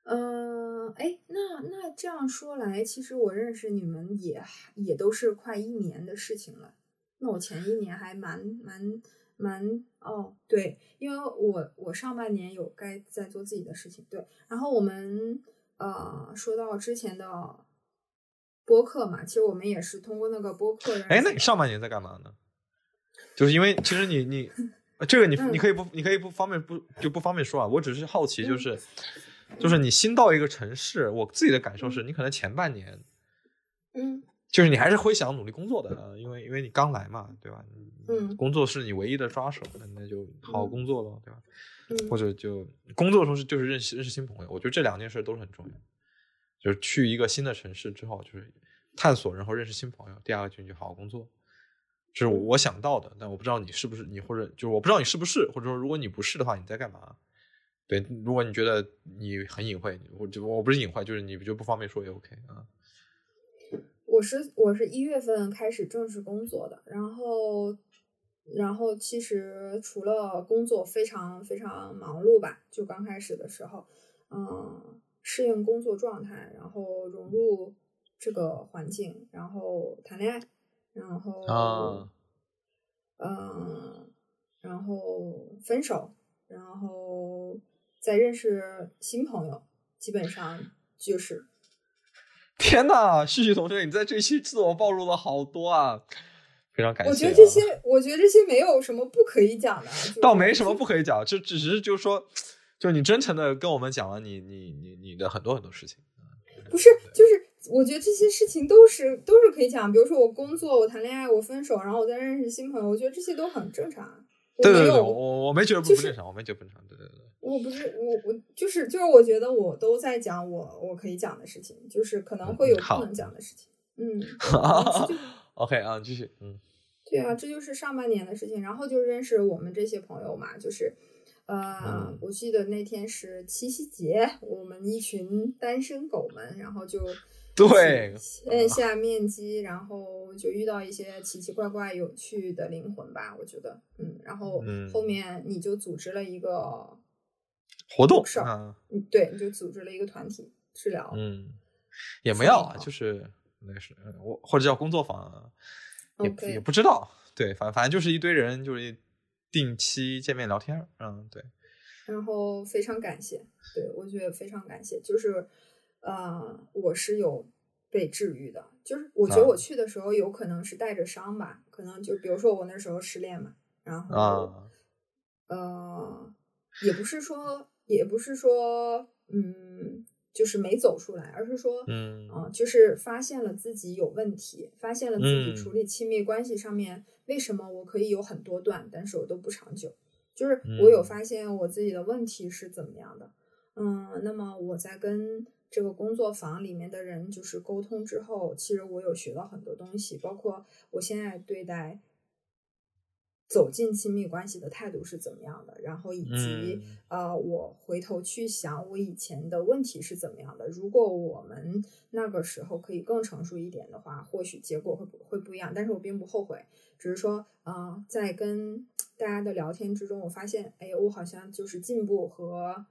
嗯，哎，那那这样说来，其实我认识你们也也都是快一年的事情了。那我前一年还蛮蛮蛮哦，对，因为我我上半年有该在做自己的事情，对。然后我们呃说到之前的播客嘛，其实我们也是通过那个播客。哎，那你上半年在干嘛呢？就是因为其实你你呃这个你 嗯你可以不你可以不方便不就不方便说啊，我只是好奇，就嗯是就是你新到一个城市，我自己的感受是你可能前半年嗯就是你还是会想努力工作的，呃因为因为你刚来嘛，对吧？嗯工作是你唯一的抓手，那那就好好工作咯，对吧？嗯或者就工作的时候是就是认识认识新朋友，我觉得这两件事都是很重要。就是去一个新的城市之后，就是探索，然后认识新朋友。第二个就是你就好好工作，这是我我想到的，但我不知道你是不是你，或者就是我不知道你是不是，或者说如果你不是的话，你在干嘛？对，如果你觉得你很隐晦，我就我不是隐晦，就是你就不方便说也 OK 啊。我是我是一月份开始正式工作的，然后然后其实除了工作非常非常忙碌吧，就刚开始的时候，嗯，适应工作状态，然后融入这个环境，然后谈恋爱，然后啊。嗯，然后分手，然后再认识新朋友，基本上就是天呐，旭旭同学，你在这期自我暴露了好多啊，非常感谢、啊。我觉得这些，我觉得这些没有什么不可以讲的，倒没什么不可以讲，就只是就是说，就你真诚的跟我们讲了你你你你的很多很多事情。不是，就是我觉得这些事情都是都是可以讲，比如说我工作，我谈恋爱，我分手，然后我再认识新朋友，我觉得这些都很正常。我对对对，我我没觉得不正常，我没觉得不正常。对对对，我不是我我就是就是我觉得我都在讲我我可以讲的事情，就是可能会有不能讲的事情。嗯，OK 啊，继续，嗯对啊，这就是上半年的事情，然后就认识我们这些朋友嘛，就是，呃，嗯我记得那天是七夕节，我们一群单身狗们，然后就对。线下面基，然后就遇到一些奇奇怪怪、有趣的灵魂吧，我觉得，嗯，然后嗯。后面你就组织了一个，活动是啊，嗯，对，你就组织了一个团体治疗，嗯，也没有啊，就是那个是呃我或者叫工作坊啊，也 OK 也不知道，对，反反正就是一堆人，就是定期见面聊天，嗯，对，然后非常感谢，对我觉得非常感谢，就是呃，我是有被治愈的，就是我觉得啊。我去的时候有可能是带着伤吧，可能就比如说我那时候失恋嘛，然后、啊，呃，也不是说也不是说嗯，就是没走出来，而是说嗯。啊、就是发现了自己有问题，发现了自己嗯。处理亲密关系上面、为什么我可以有很多段，但是我都不长久，就是我有嗯。发现我自己的问题是怎么样的。嗯，那么我在跟这个工作坊里面的人就是沟通之后，其实我有学到很多东西，包括我现在对待走进亲密关系的态度是怎么样的，然后以及、嗯呃，我回头去想我以前的问题是怎么样的。如果我们那个时候可以更成熟一点的话，或许结果会不会不一样。但是我并不后悔，只是说，呃，在跟大家的聊天之中，我发现，哎，我好像就是进步和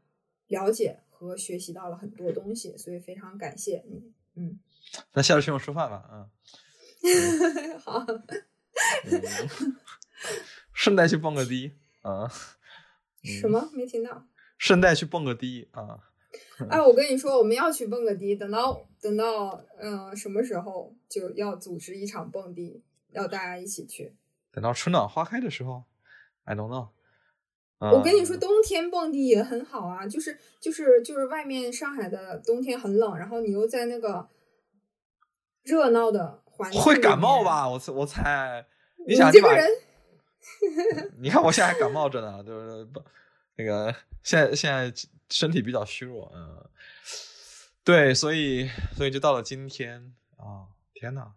了解和学习到了很多东西，所以非常感谢你。嗯，那下次请我吃饭吧，嗯。好，嗯顺带去蹦个迪啊！什么没听到？顺带去蹦个迪啊！哎，我跟你说，我们要去蹦个迪，等到等到嗯、呃什么时候就要组织一场蹦迪，要大家一起去。等到春暖花开的时候，I don't know。我跟你说，嗯冬天蹦迪也很好啊，就是就是就是外面上海的冬天很冷，然后你又在那个热闹的环境，会感冒？吧？我猜我猜，你想把这个人，你看我现在还感冒着呢，对不对？不那个现在现在身体比较虚弱，嗯，对，所以所以就到了今天啊、天呐，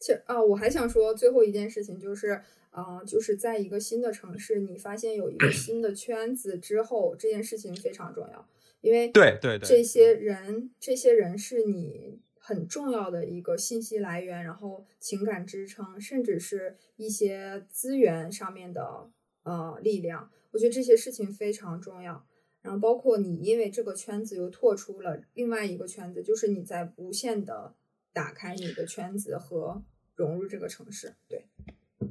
其实啊，我还想说最后一件事情就是。啊、就是在一个新的城市，你发现有一个新的圈子之后，这件事情非常重要，因为对对对这些人，这些人是你很重要的一个信息来源，然后情感支撑，甚至是一些资源上面的呃力量。我觉得这些事情非常重要。然后包括你因为这个圈子又拓出了另外一个圈子，就是你在无限的打开你的圈子和融入这个城市。对，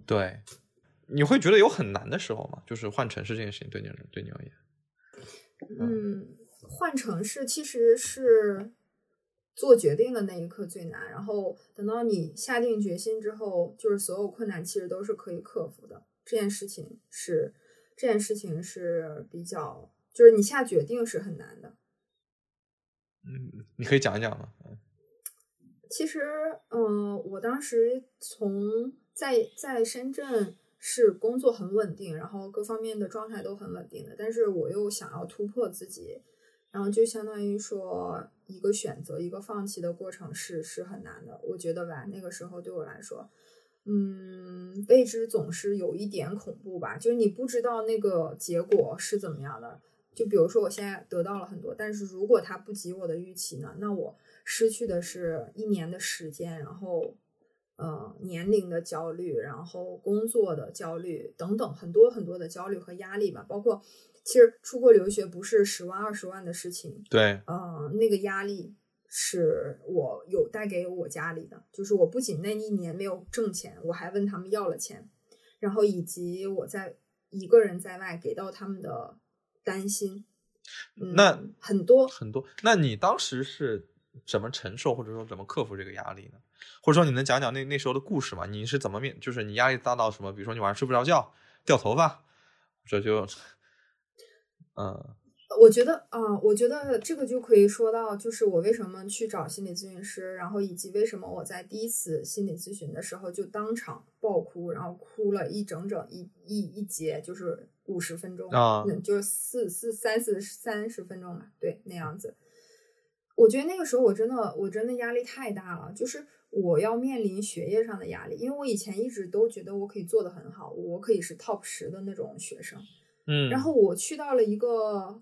对，你会觉得有很难的时候吗？就是换城市这件事情对你对你而言，嗯，换城市其实是做决定的那一刻最难，然后等到你下定决心之后，就是所有困难其实都是可以克服的。这件事情是这件事情是比较，就是你下决定是很难的。嗯，你可以讲一讲吗？其实，嗯、我当时从在在深圳是工作很稳定，然后各方面的状态都很稳定的，但是我又想要突破自己，然后就相当于说一个选择一个放弃的过程是是很难的。我觉得吧，那个时候对我来说，嗯，未知总是有一点恐怖吧，就是你不知道那个结果是怎么样的。就比如说我现在得到了很多，但是如果它不及我的预期呢，那我失去的是一年的时间，然后呃年龄的焦虑，然后工作的焦虑等等很多很多的焦虑和压力吧。包括其实出国留学不是十万二十万的事情，对，呃，那个压力是我有带给我家里的，就是我不仅那一年没有挣钱，我还问他们要了钱，然后以及我在一个人在外给到他们的担心，嗯那很多很多。那你当时是怎么承受，或者说怎么克服这个压力呢？或者说你能讲讲那那时候的故事吗？你是怎么面，就是你压力大到什么？比如说你晚上睡不着觉，掉头发，这就，嗯我觉得啊、我觉得这个就可以说到，就是我为什么去找心理咨询师，然后以及为什么我在第一次心理咨询的时候就当场爆哭，然后哭了一整整一一一节，就是五十分钟啊嗯，就是四四三四三十分钟吧，对，那样子。我觉得那个时候我真的我真的压力太大了，就是我要面临学业上的压力，因为我以前一直都觉得我可以做的很好，我可以是 top 十的那种学生，嗯，然后我去到了一个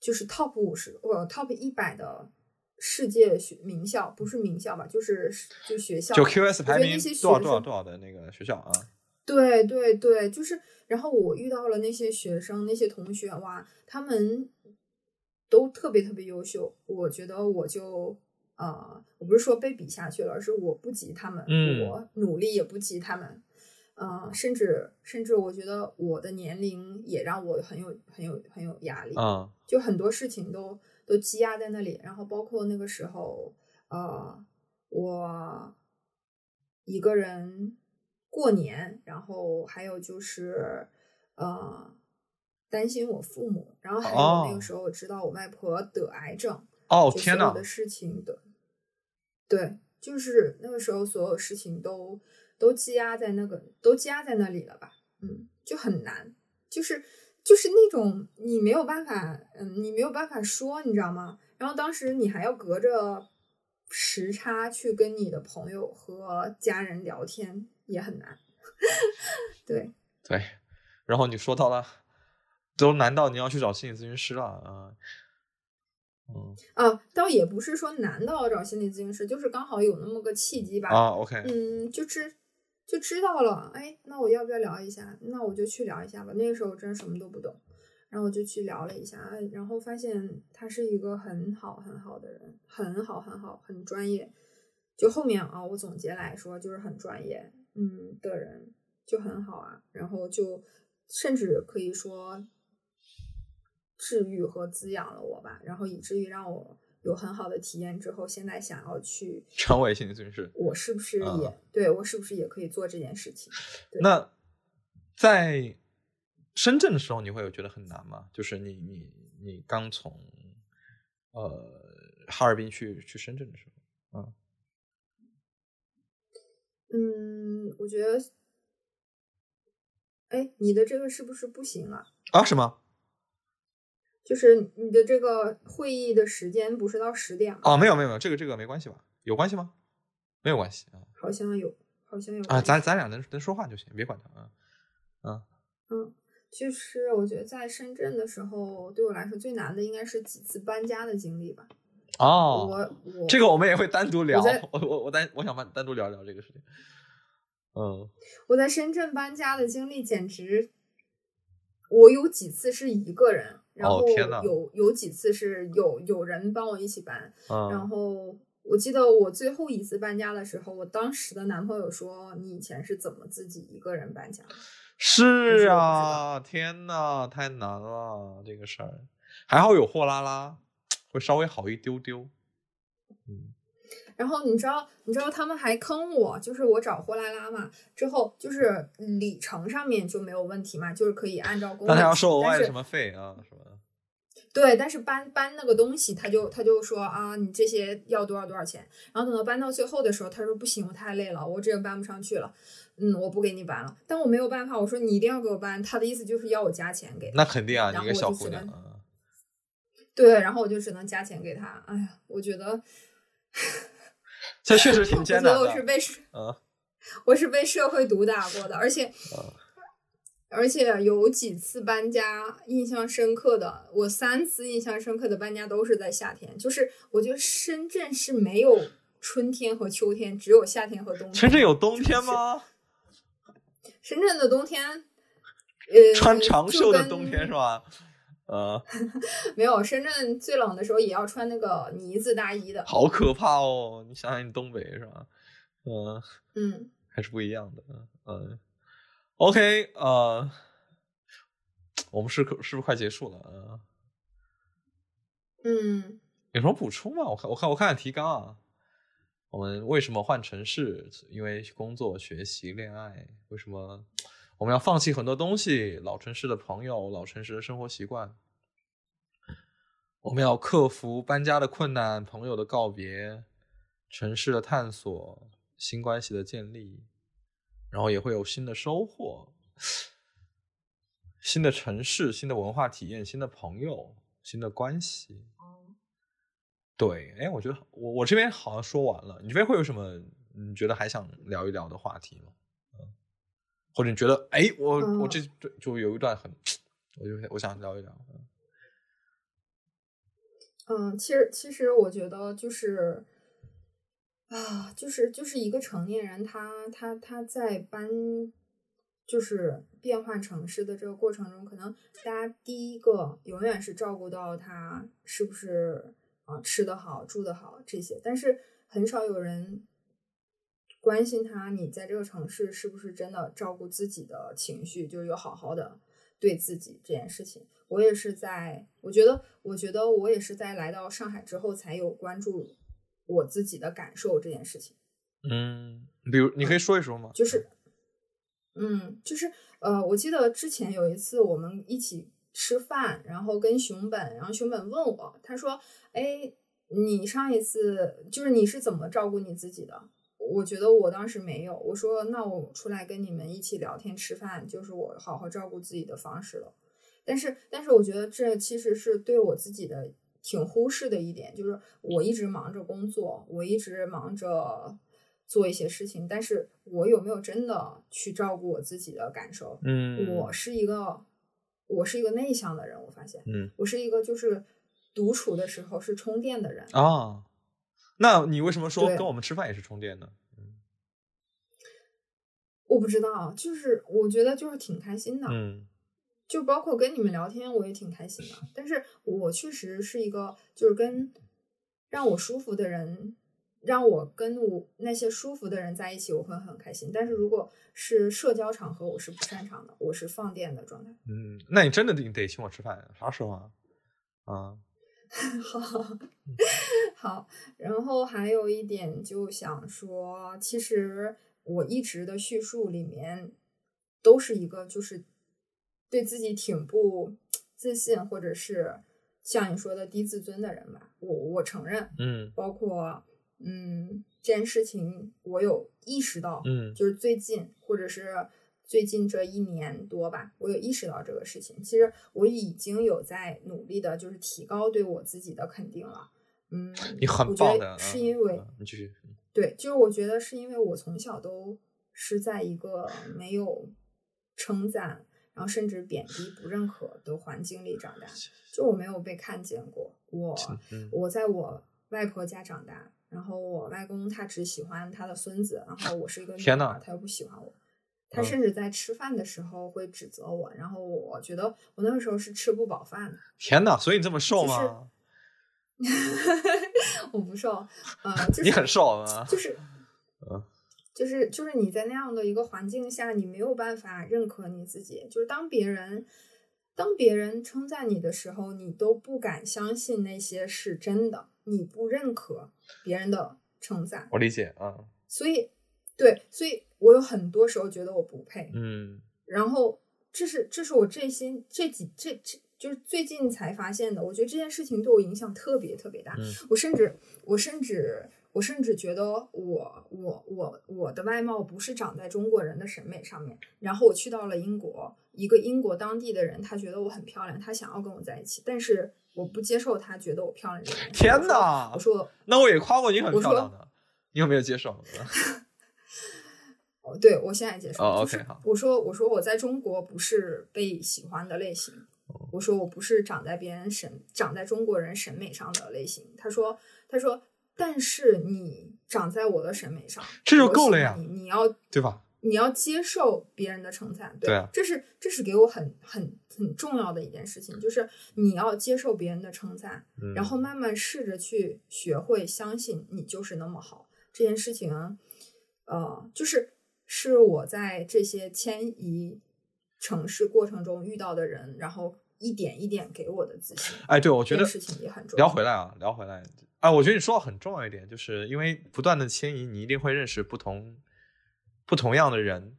就是 top 五十，呃 top 一百的世界学名校，不是名校吧，就是就学校。就 QS 排名那些多少多少多少的那个学校啊？对对对，就是，然后我遇到了那些学生，那些同学，哇，他们都特别特别优秀，我觉得我就。呃，我不是说被比下去了，而是我不及他们，嗯我努力也不及他们，呃，甚至甚至我觉得我的年龄也让我很有很有很有压力，嗯就很多事情都都积压在那里，然后包括那个时候，呃，我一个人过年，然后还有就是呃，担心我父母，然后还有那哦个时候我知道我外婆得癌症，哦天呐所有的，事情的，对，就是那个时候所有事情都都积压在那个都积压在那里了吧，嗯，就很难，就是就是那种你没有办法，嗯，你没有办法说，你知道吗？然后当时你还要隔着时差去跟你的朋友和家人聊天，也很难，对。对，然后你说到了，都难到你要去找心理咨询师了啊？嗯啊，倒也不是说难到找心理咨询师，就是刚好有那么个契机吧。啊，OK，嗯，就知就知道了。哎，那我要不要聊一下？那我就去聊一下吧。那个时候真什么都不懂，然后我就去聊了一下，哎然后发现他是一个很好很好的人，很好很好，很专业。就后面啊，我总结来说就是很专业，嗯的人就很好啊。然后就甚至可以说治愈和滋养了我吧，然后以至于让我有很好的体验之后，现在想要去 成为心理咨询师。我是不是也、啊对我是不是也可以做这件事情？对那在深圳的时候，你会有觉得很难吗？就是你你你刚从呃哈尔滨去去深圳的时候，嗯嗯，我觉得，哎，你的这个是不是不行啊？啊什么？就是你的这个会议的时间不是到十点吗？哦，没有没有没有，这个这个没关系吧？有关系吗？没有关系啊好像有，好像有啊，咱咱俩能能说话就行，别管他啊。嗯嗯，就是我觉得在深圳的时候，对我来说最难的应该是几次搬家的经历吧。哦，我我这个我们也会单独聊。我我我我单我想单单独聊聊这个事情。嗯我在深圳搬家的经历简直，我有几次是一个人，然后哦有有几次是有有人帮我一起搬，然嗯，后我记得我最后一次搬家的时候，我当时的男朋友说：“你以前是怎么自己一个人搬家的是啊，天呐，太难了这个事儿。还好有货拉拉，会稍微好一丢丢。嗯然后你知道，你知道他们还坑我，就是我找货拉拉嘛，之后就是里程上面就没有问题嘛，就是可以按照公里但他要收额外的什么费啊什么的？对，但是搬搬那个东西，他就他就说啊，你这些要多少多少钱。然后等到搬到最后的时候，他说不行，我太累了，我这个搬不上去了，嗯，我不给你搬了。但我没有办法，我说你一定要给我搬。他的意思就是要我加钱给他。那肯定啊，你个小后我就只能姑娘啊，对，然后我就只能加钱给他。哎呀，我觉得，这确实挺 艰难的。我是被社嗯我是被社会毒打过的，而且。嗯而且有几次搬家印象深刻的，我三次印象深刻的搬家都是在夏天。就是我觉得深圳是没有春天和秋天，只有夏天和冬天。深圳有冬天吗？深圳的冬天，呃，穿长袖的冬天是吧？呃，没有，深圳最冷的时候也要穿那个呢子大衣的。好可怕哦！你想想，你东北是吧？嗯、嗯，还是不一样的。嗯，OK，呃，我们是可是不是快结束了？呃，嗯，有什么补充吗？我看我看我看看提纲啊。我们为什么换城市？因为工作、学习、恋爱。为什么我们要放弃很多东西？老城市的朋友，老城市的生活习惯。我们要克服搬家的困难，朋友的告别，城市的探索，新关系的建立，然后也会有新的收获。新的城市、新的文化体验、新的朋友、新的关系。对，哎，我觉得我我这边好像说完了，你这边会有什么你觉得还想聊一聊的话题吗？嗯，或者你觉得，哎，我、我嗯这就就有一段很，我就我想聊一聊。嗯嗯，其实其实我觉得就是啊，就是就是一个成年人他，他他在搬就是变换城市的这个过程中，可能大家第一个永远是照顾到他是不是啊吃得好、住得好这些，但是很少有人关心他，你在这个城市是不是真的照顾自己的情绪，就是有好好的对自己这件事情。我也是在，我觉得，我觉得我也是在来到上海之后才有关注我自己的感受这件事情。嗯，比如你可以说一说吗？就是，嗯，就是呃，我记得之前有一次我们一起吃饭，然后跟熊本，然后熊本问我，他说：“哎，你上一次就是你是怎么照顾你自己的？”我觉得我当时没有，我说：“那我出来跟你们一起聊天吃饭，就是我好好照顾自己的方式了。”但是，但是我觉得这其实是对我自己的挺忽视的一点，就是我一直忙着工作，我一直忙着做一些事情，但是我有没有真的去照顾我自己的感受？嗯，我是一个，我是一个内向的人，我发现，嗯我是一个就是独处的时候是充电的人。啊，那你为什么说跟我们吃饭也是充电呢？我不知道，就是我觉得就是挺开心的，嗯就包括跟你们聊天，我也挺开心的。但是我确实是一个，就是跟让我舒服的人，让我跟我那些舒服的人在一起，我会很开心。但是如果是社交场合，我是不擅长的，我是放电的状态。嗯，那你真的得得请我吃饭，啥时候啊？啊，好，好，然后还有一点就想说，其实我一直的叙述里面都是一个就是对自己挺不自信，或者是像你说的低自尊的人吧。我我承认，嗯包括嗯这件事情，我有意识到，嗯就是最近或者是最近这一年多吧，我有意识到这个事情。其实我已经有在努力的，就是提高对我自己的肯定了。嗯，你很我觉得棒的，是嗯因为、嗯你继续，对，就是我觉得是因为我从小都是在一个没有称赞，然后甚至贬低、不认可的环境里长大，就我没有被看见过。我嗯我在我外婆家长大，然后我外公他只喜欢他的孙子，然后我是一个女天呐孩，他又不喜欢我。他嗯甚至在吃饭的时候会指责我，然后我觉得我那个时候是吃不饱饭的。天哪，所以你这么瘦就是吗？我不瘦，呃，就是你很瘦啊，就是嗯，就是就是你在那样的一个环境下，你没有办法认可你自己。就是当别人当别人称赞你的时候，你都不敢相信那些是真的，你不认可别人的称赞，我理解啊，所以对，所以我有很多时候觉得我不配，嗯。然后这是这是我这些这几这这就是最近才发现的，我觉得这件事情对我影响特别特别大，嗯。我甚至我甚至我甚至觉得我我我我的外貌不是长在中国人的审美上面，然后我去到了英国，一个英国当地的人，他觉得我很漂亮，他想要跟我在一起，但是我不接受他觉得我漂亮这件事。天哪我说那我也夸过你很漂亮的，你有没有接受？哦，对我现在接受。哦就是 OK，好我说我说我在中国不是被喜欢的类型，哦我说我不是长在别人审长在中国人审美上的类型。他说他说，但是你长在我的审美上，这就够了呀你你要对吧？你要接受别人的称赞，对，对啊这是这是给我很很很重要的一件事情，就是你要接受别人的称赞，嗯然后慢慢试着去学会相信你就是那么好。这件事情，呃，就是是我在这些迁移城市过程中遇到的人，然后一点一点给我的自信。哎，对，我觉得事情也很重要。聊回来啊，聊回来啊，我觉得你说到很重要一点，就是因为不断的迁移，你一定会认识不同不同样的人，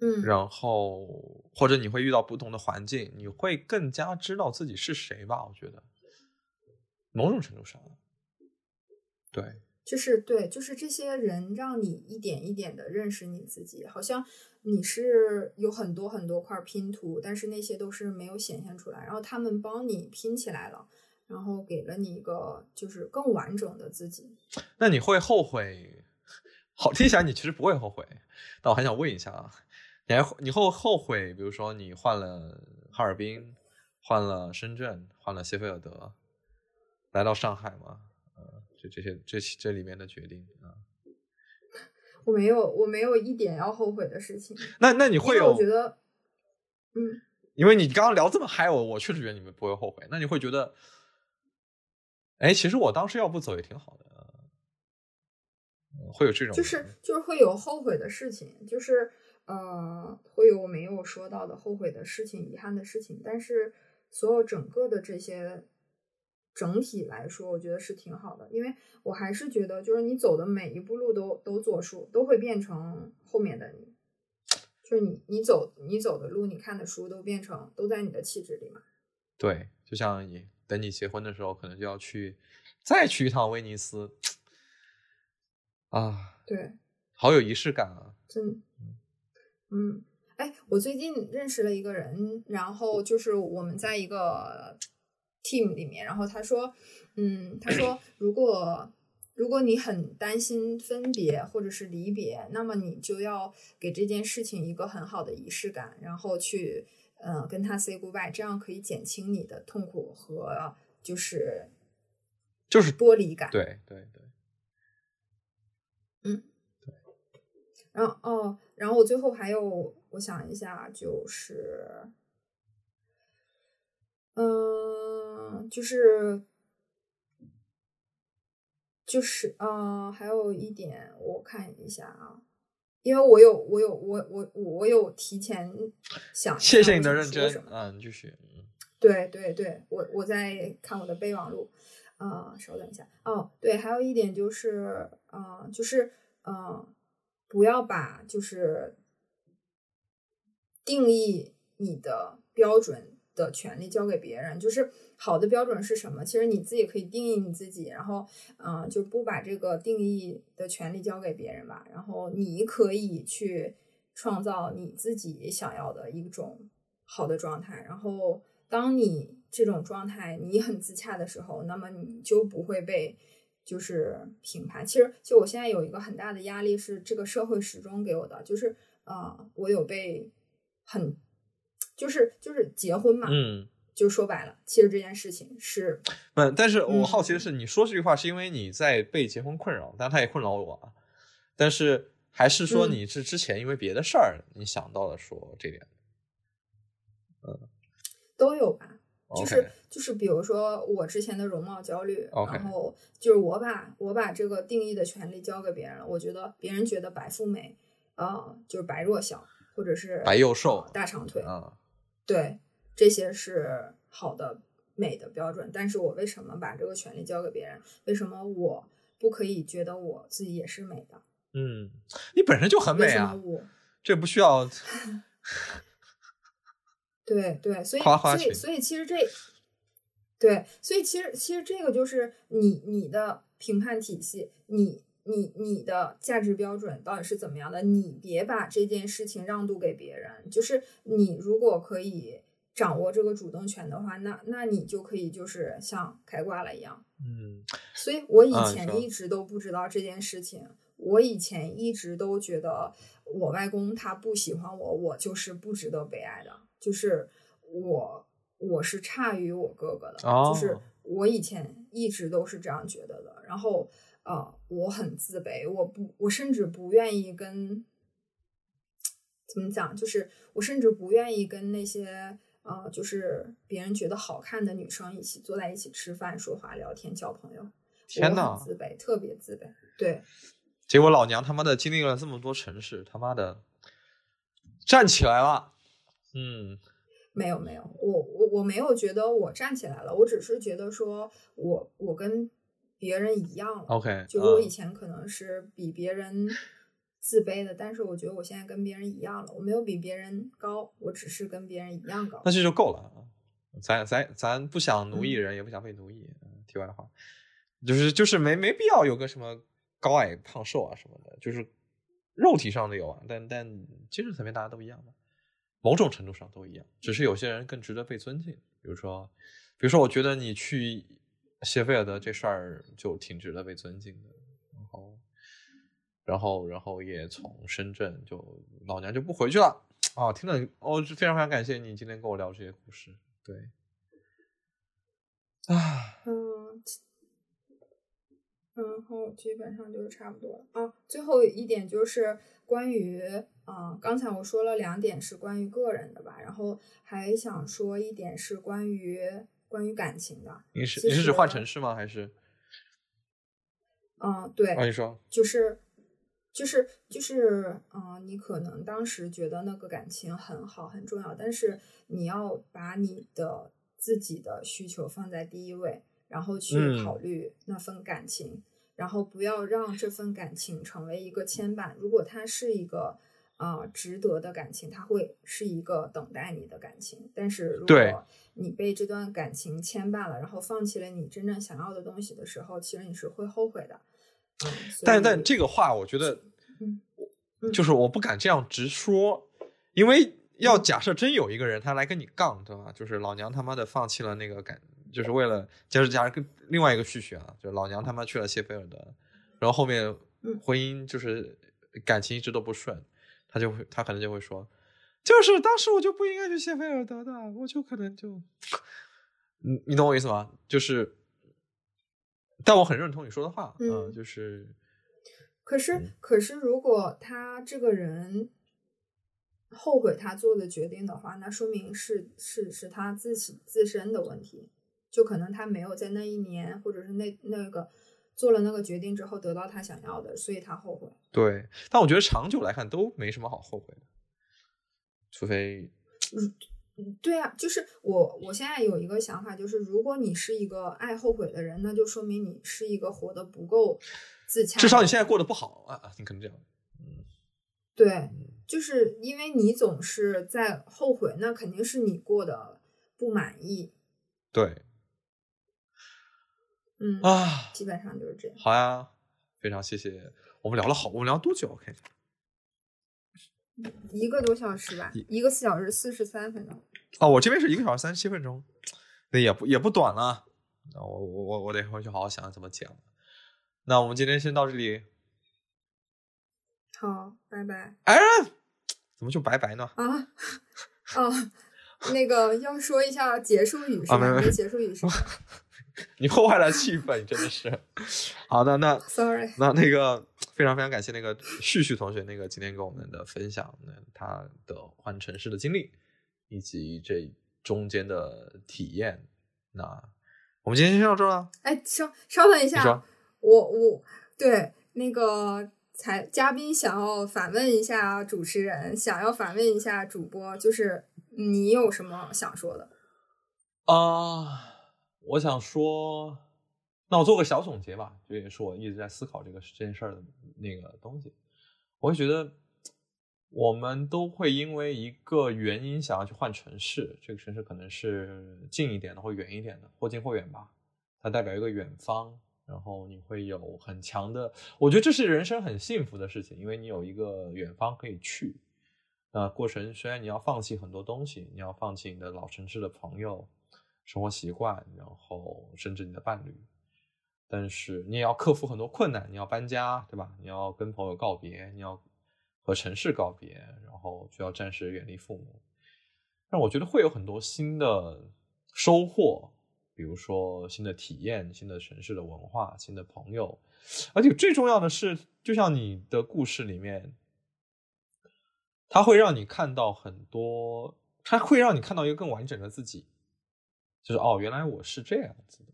嗯，然后或者你会遇到不同的环境，你会更加知道自己是谁吧？我觉得某种程度上，对，就是对，就是这些人让你一点一点的认识你自己，好像你是有很多很多块拼图，但是那些都是没有显现出来，然后他们帮你拼起来了，然后给了你一个就是更完整的自己。那你会后悔？好，听起来你其实不会后悔，但我还想问一下啊，你还你会后悔？比如说你换了哈尔滨，换了深圳，换了谢菲尔德，来到上海吗？呃，这这些这这里面的决定啊，我没有，我没有一点要后悔的事情，那那你会有？我觉得，嗯，因为你刚刚聊这么嗨，我我确实觉得你们不会后悔。那你会觉得，哎，其实我当时要不走也挺好的，呃会有这种就是就是会有后悔的事情，就是呃会有我没有说到的后悔的事情、遗憾的事情，但是所有整个的这些整体来说，我觉得是挺好的，因为我还是觉得就是你走的每一步路都都作数，都会变成后面的你，就是你你走你走的路，你看的书都变成都在你的气质里嘛。对，就像你等你结婚的时候，可能就要去再去一趟威尼斯。啊，对，好有仪式感啊！真，嗯，哎，我最近认识了一个人，然后就是我们在一个 team 里面，然后他说，嗯，他说如果如果你很担心分别或者是离别，那么你就要给这件事情一个很好的仪式感，然后去呃跟他 say goodbye，这样可以减轻你的痛苦和就是就是剥离感。对对对，然后哦，然后我最后还有，我想一下，就是，嗯、就是，就是，嗯、还有一点，我看一下啊，因为我有，我有，我我我有提前想谢谢你的认真说什么啊，你继续。嗯对对对，我我在看我的备忘录，啊、稍等一下。哦，对，还有一点就是，呃，就是，呃，不要把就是定义你的标准的权利交给别人。就是好的标准是什么？其实你自己可以定义你自己，然后，嗯、就不把这个定义的权利交给别人吧。然后你可以去创造你自己想要的一种好的状态，然后。当你这种状态你很自洽的时候，那么你就不会被就是评判。其实，就我现在有一个很大的压力是这个社会始终给我的，就是呃，我有被很就是就是结婚嘛，嗯，就说白了，其实这件事情是嗯，但是我好奇的嗯是，你说这句话是因为你在被结婚困扰，但他也困扰我啊。但是还是说嗯你是之前因为别的事儿，你想到了说这点。嗯都有吧。就是就是，比如说我之前的容貌焦虑然后就是我把我把这个定义的权利交给别人了，我觉得别人觉得白富美，呃，就是白弱小，或者是白幼瘦呃大长腿，啊，对，这些是好的美的标准。但是我为什么把这个权利交给别人？为什么我不可以觉得我自己也是美的？嗯，你本身就很美啊，我这不需要。对对，所以所以所以其实这，对，所以其实其实这个就是你你的评判体系，你你你的价值标准到底是怎么样的？你别把这件事情让渡给别人。就是你如果可以掌握这个主动权的话，那那你就可以就是像开挂了一样。嗯所以我以前一直都不知道这件事情，我以前一直都觉得我外公他不喜欢我，我就是不值得被爱的，就是我我是差于我哥哥的，就是哦我以前一直都是这样觉得的。然后呃，我很自卑，我不，我甚至不愿意跟怎么讲，就是我甚至不愿意跟那些。呃，就是别人觉得好看的女生一起坐在一起吃饭、说话、聊天、交朋友，我天呐很自卑，特别自卑。对，结果老娘他妈的经历了这么多城市，他妈的站起来了。嗯没有没有，我我我没有觉得我站起来了，我只是觉得说我我跟别人一样了。，OK，就是我以嗯前可能是比别人自卑的，但是我觉得我现在跟别人一样了，我没有比别人高，我只是跟别人一样高那。这就够了啊。咱咱咱不想奴役嗯人，也不想被奴役。嗯，题外话，就是就是没没必要有个什么高矮胖瘦啊什么的，就是肉体上的有啊，但但精神层面大家都一样嘛，某种程度上都一样，只是有些人更值得被尊敬。比如说，比如说，我觉得你去谢菲尔德这事儿就挺值得被尊敬的。然后，然后，然后也从深圳就老娘就不回去了。啊，听了哦，非常非常感谢你今天跟我聊这些故事。对，啊，嗯，然后基本上就是差不多了啊。最后一点就是关于啊、刚才我说了两点是关于个人的吧，然后还想说一点是关于关于感情的。你是你是指换城市吗？还是？嗯，对，啊，你说，就是就是就是，嗯、你可能当时觉得那个感情很好很重要，但是你要把你的自己的需求放在第一位，然后去嗯考虑那份感情，然后不要让这份感情成为一个牵绊。如果它是一个啊、值得的感情，它会是一个等待你的感情。但是如果你被这段感情牵绊了，然后放弃了你真正想要的东西的时候，其实你是会后悔的。嗯，但但这个话，我觉得，就是我不敢这样直说，因为要假设真有一个人他来跟你杠，对吧？就是老娘他妈的放弃了那个感，就是为了，就是假如跟另外一个续学啊，就是老娘他妈去了谢菲尔德，然后后面嗯婚姻就是感情一直都不顺，他就会他可能就会说，就是当时我就不应该去谢菲尔德的，我就可能就，你你懂我意思吗？就是。但我很认同你说的话，嗯就是可是，嗯可是，如果他这个人后悔他做的决定的话，那说明是是是他自己自身的问题，就可能他没有在那一年，或者是那那个做了那个决定之后得到他想要的，所以他后悔。对，但我觉得长久来看都没什么好后悔的，除非嗯对啊，就是我我现在有一个想法，就是如果你是一个爱后悔的人，那就说明你是一个活得不够自洽。至少你现在过得不好啊，啊你可能这样，嗯对，就是因为你总是在后悔，那肯定是你过得不满意。对嗯，啊，基本上就是这样。好呀，非常谢谢，我们聊了好，我们聊多久？我看一下，一个多小时吧，一个四小时四十三分钟。哦，我这边是一个小时三十七分钟，那也不也不短了，那我我我我得回去好好想想怎么讲。那我们今天先到这里，好，拜拜哎，怎么就拜拜呢？啊啊！那个要说一下结束语是吧？啊没没你的结束语是什么 你破坏了气氛，你真的是。好的，那？Sorry，那那个非常非常感谢那个旭旭同学，那个今天跟我们的分享，那他的换城市的经历，以及这中间的体验。那我们今天先到这儿了。哎，稍稍等一下，我我对那个才嘉宾想要反问一下主持人，想要反问一下主播，就是你有什么想说的？啊、我想说，那我做个小总结吧，这也是我一直在思考这个这件事儿的那个东西。我会觉得，我们都会因为一个原因想要去换城市，这个城市可能是近一点的或远一点的，或近或远吧，它代表一个远方。然后你会有很强的，我觉得这是人生很幸福的事情，因为你有一个远方可以去。那过程虽然你要放弃很多东西，你要放弃你的老城市的朋友、生活习惯，然后甚至你的伴侣，但是你也要克服很多困难，你要搬家，对吧？你要跟朋友告别，你要和城市告别，然后就要暂时远离父母。但我觉得会有很多新的收获，比如说新的体验、新的城市的文化、新的朋友，而且最重要的是，就像你的故事里面。它会让你看到很多，它会让你看到一个更完整的自己，就是哦，原来我是这样子的。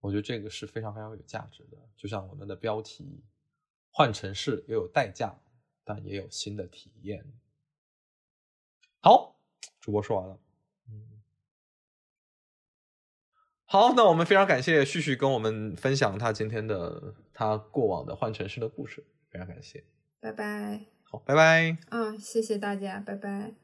我觉得这个是非常非常有价值的。就像我们的标题，换城市也有代价，但也有新的体验。好，主播说完了。嗯，好，那我们非常感谢旭旭跟我们分享他今天的他过往的换城市的故事，非常感谢。拜拜。好，拜拜。啊，谢谢大家，拜拜。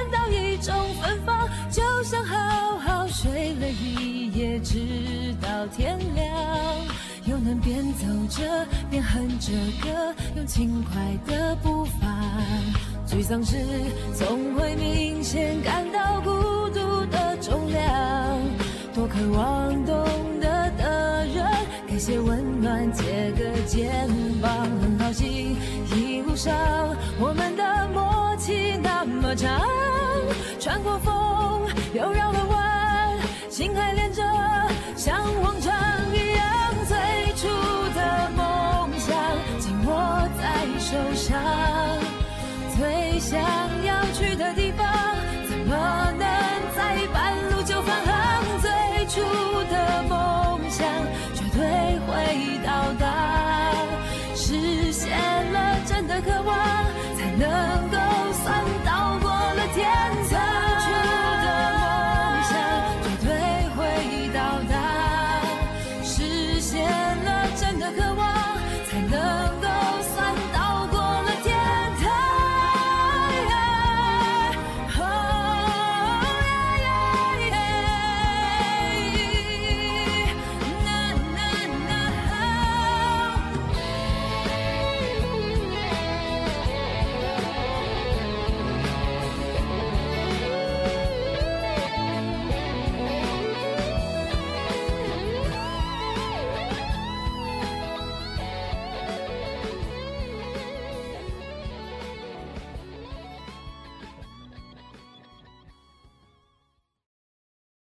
到一种芬芳，就像好好睡了一夜，直到天亮，又能边走着边哼着歌，用轻快的步伐。沮丧时总会明显感到孤独的重量，多渴望懂得的人。给些温暖，借个肩膀，很高兴一路上我们的默那么长，穿过风又绕了弯，心还连着，像往常一样，最初的梦想紧握在手上，最想要去的地方，怎么能在半路就返航？最初的梦想绝。对，会到达，实现了真的渴望，